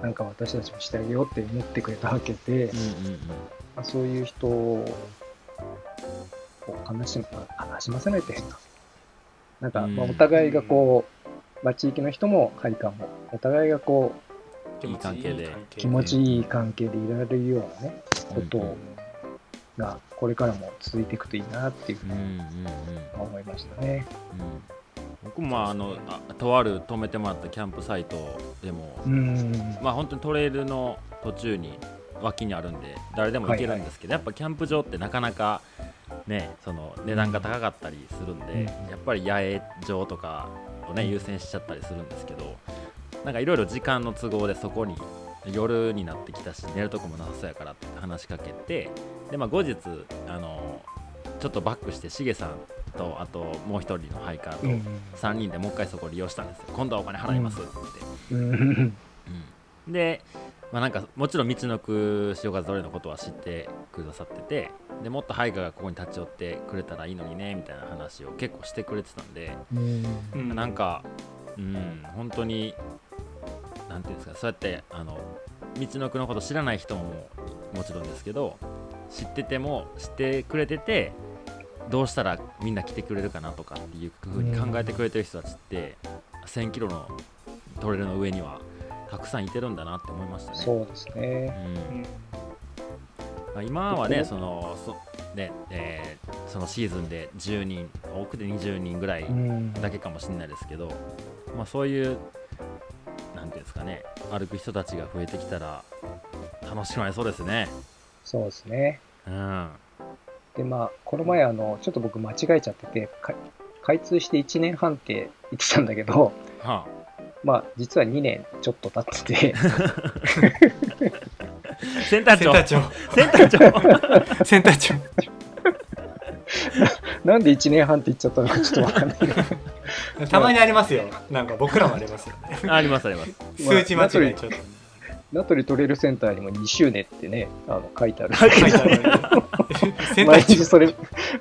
Speaker 4: なんか私たちもしてあげようって思ってくれたわけで、
Speaker 2: うんうんうん。
Speaker 4: まあ、そういう人をこう悲しま悲しませないって変な。なんか、まあ、
Speaker 2: うん
Speaker 4: お互いがこう、まあ、地域の人も配下も、お互いがこう、
Speaker 2: いい関係で。
Speaker 4: 気持ちいい関係でいられるようなね、こと
Speaker 2: うん。うん
Speaker 4: が、これからも続いていくといいなっていうふうに
Speaker 2: うんうんうん。
Speaker 4: 思いましたね。
Speaker 2: うん僕もまああのあとある泊めてもらったキャンプサイトでも
Speaker 4: うん。
Speaker 2: まあ本当にトレイルの途中に脇にあるんで誰でも行けるんですけど、やっぱキャンプ場ってなかなかねその値段が高かったりするんで、
Speaker 4: うん。
Speaker 2: やっぱり野営場とかをね優先しちゃったりするんですけどなんかいろいろ時間の都合でそこに夜になってきたし寝るとこもなさそうやからって話しかけてで、まあ、後日あのちょっとバックしてしげさんとあともう一人のハイカーと
Speaker 4: うん
Speaker 2: 3人でもう一回そこを利用したんですよ今度はお金払いますって言って。
Speaker 4: うん。
Speaker 2: うんで、まあ、なんかもちろん道のく潮風トレイのことは知ってくださっててでもっとハイカーがここに立ち寄ってくれたらいいのにねみたいな話を結構してくれてたんで、
Speaker 4: うん
Speaker 3: うん
Speaker 2: なんかうん本当になんていうんですかそうやってあの道のくのこと知らない人ももちろんですけど知ってても知ってくれててどうしたらみんな来てくれるかなとかっていうふうに考えてくれてる人たちって1000キロのトレイルの上にはたくさんいてるんだなって思いましたね。
Speaker 4: そうですね。
Speaker 2: うん
Speaker 3: うん
Speaker 2: まあ、今はねそのそ,、ねえーそのシーズンで10人多くて20人ぐらい
Speaker 4: うん。
Speaker 2: だけかもしれないですけど、まあ、そういうなんていうんですかね歩く人たちが増えてきたら楽しくなりそうですね。
Speaker 4: そうですね。
Speaker 2: うん、
Speaker 4: で、まあ、この前、あの、ちょっと僕間違えちゃってて、か開通して1年半って言ってたんだけど、
Speaker 2: は
Speaker 4: まあ、実は2年ちょっと経ってて、
Speaker 2: あ、センター長。
Speaker 3: センター長。
Speaker 2: センター長。
Speaker 3: センター長。
Speaker 4: なんで1年半って言っちゃったのかちょっとわかんない。けど。
Speaker 3: たまにありますよ。なんか僕らもありますよね。
Speaker 2: ありますあります。
Speaker 3: 数値間違いちょっと
Speaker 4: 名取トレイルセンターにも2周年ってね、あの書いてある。
Speaker 3: 書いてある
Speaker 4: 毎日それ、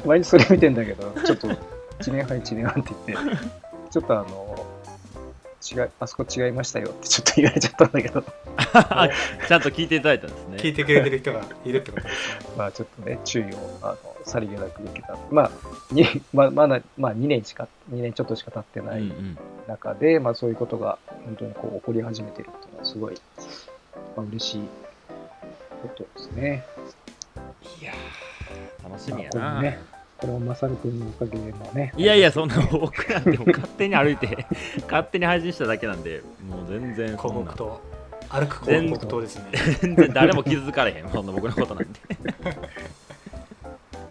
Speaker 4: 毎日それ見てんだけど、ちょっと1年半1年半って言って、ちょっとあの、違い、あそこ違いましたよってちょっと言われちゃったんだけど、
Speaker 2: ちゃんと聞いていただいたんですね。
Speaker 3: 聞いてくれてる人がいるってことですね
Speaker 4: まあちょっとね、注意をあのさりげなく受けた。まあ、にまあ、まだ、まあ2年しか、2年ちょっとしか経ってない
Speaker 2: うんうん
Speaker 4: 中で、まあそういうことが本当にこう起こり始めてるっていうのはすごい、まあ嬉しいことですね。
Speaker 2: いやー楽しみや
Speaker 4: まあ
Speaker 2: な。
Speaker 4: これね、これもマサル君のおかげもね。
Speaker 2: いやいや、そんな僕なんてもう勝手に歩いて、勝手に配信しただけなんで、もう全然そんな
Speaker 3: 広歩く広告塔ですね
Speaker 2: 全然誰も気づかれへん、そんな僕のことなんて。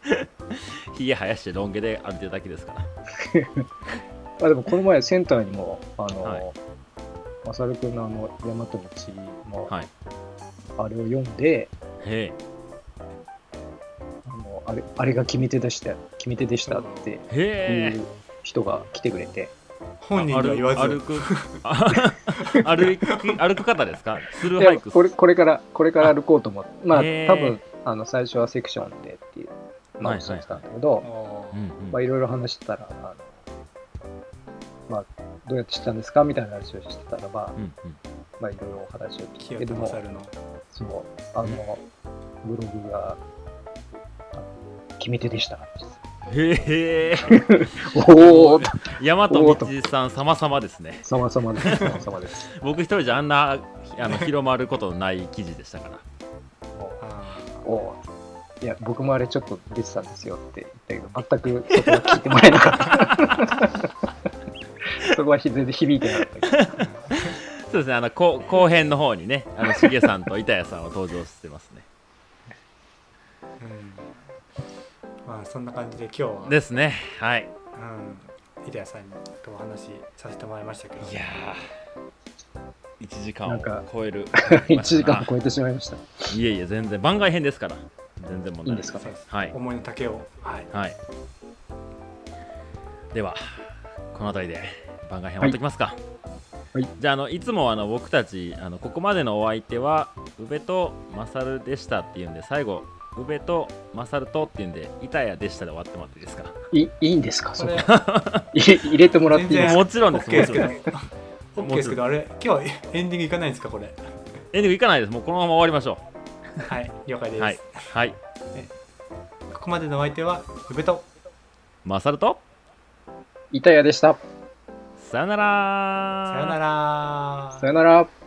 Speaker 2: ひげ生やしてロン毛で歩いてるだけですから
Speaker 4: あでもこの前センターにも、あの、
Speaker 2: はい
Speaker 4: まさるくんのあの、大和道の、
Speaker 2: はい。
Speaker 4: あれを読んで、
Speaker 2: へ
Speaker 4: あのあれあれが決め手でした、決め手でしたっていう人が来てくれて、
Speaker 3: 本人には言わず。
Speaker 2: 歩くあ歩く歩く方ですか？スルー
Speaker 4: いや
Speaker 2: ハイク。
Speaker 4: これこれから、これから歩こうと思って、まあ、
Speaker 2: へー
Speaker 4: 多分あの最初はセクションでっていう、まあ、
Speaker 2: はいはい
Speaker 4: おっしゃってたんだけど、
Speaker 3: おー
Speaker 2: うんうん
Speaker 4: まあ、いろいろ話してたら、どうやって知ったんですか？みたいな話をしてたらば、
Speaker 2: うんうん。
Speaker 4: まあ、いろいろお話を聞い
Speaker 3: 清
Speaker 4: て、でも、そう、あの、ブログが、決め手でした。
Speaker 2: へえ。
Speaker 4: おお、
Speaker 2: 大和道さん様々ですね。
Speaker 4: 様々です。様々です。
Speaker 2: 僕一人じゃあんなあの広まることのない記事でしたから。
Speaker 3: あ
Speaker 4: おおいや、僕もあれちょっと出てたんですよって言ったけど、全くそこは聞いてもらえなかった。そこは全然響いてなかったけど。
Speaker 2: そうですねあの後後編の方にねあのしげさんと板谷さんを登場してますね。
Speaker 3: ーうん。まあそんな感じで今日は
Speaker 2: ですね。はい。
Speaker 3: うん、イデアさんとお話しさせてもらいましたけど。
Speaker 2: いやー。1時間を
Speaker 4: なんか
Speaker 2: 超える。
Speaker 4: 1時間超えてしまいました。
Speaker 2: いえいえ全然番外編ですから。全然問題
Speaker 4: い。いんですか？
Speaker 3: そうです。
Speaker 2: はい。
Speaker 3: 思いの丈を。はい。
Speaker 2: はい。ではこの辺りで番外編終わっておきますか、
Speaker 4: はい。
Speaker 2: じゃああのいつもあの僕たちあのここまでのお相手は宇部と勝でしたっていうんで最後宇部と勝とっていうんで板谷でしたで終わってもらっていいですか？
Speaker 4: いいいんですか？それ。入れてもらっていいですか？
Speaker 2: もちろんです。
Speaker 3: OK ですけど。
Speaker 2: もちろんです。
Speaker 3: OK ですけどあれ今日エンディングいかないんですかこれ？
Speaker 2: エンディングいかないです。もうこのまま終わりましょ
Speaker 3: はい了解です、
Speaker 2: うはいはい。
Speaker 3: ここまでのお相手は宇部と。
Speaker 2: 勝と？
Speaker 4: 板谷でした。
Speaker 2: さよなら
Speaker 3: さよなら
Speaker 4: さよなら。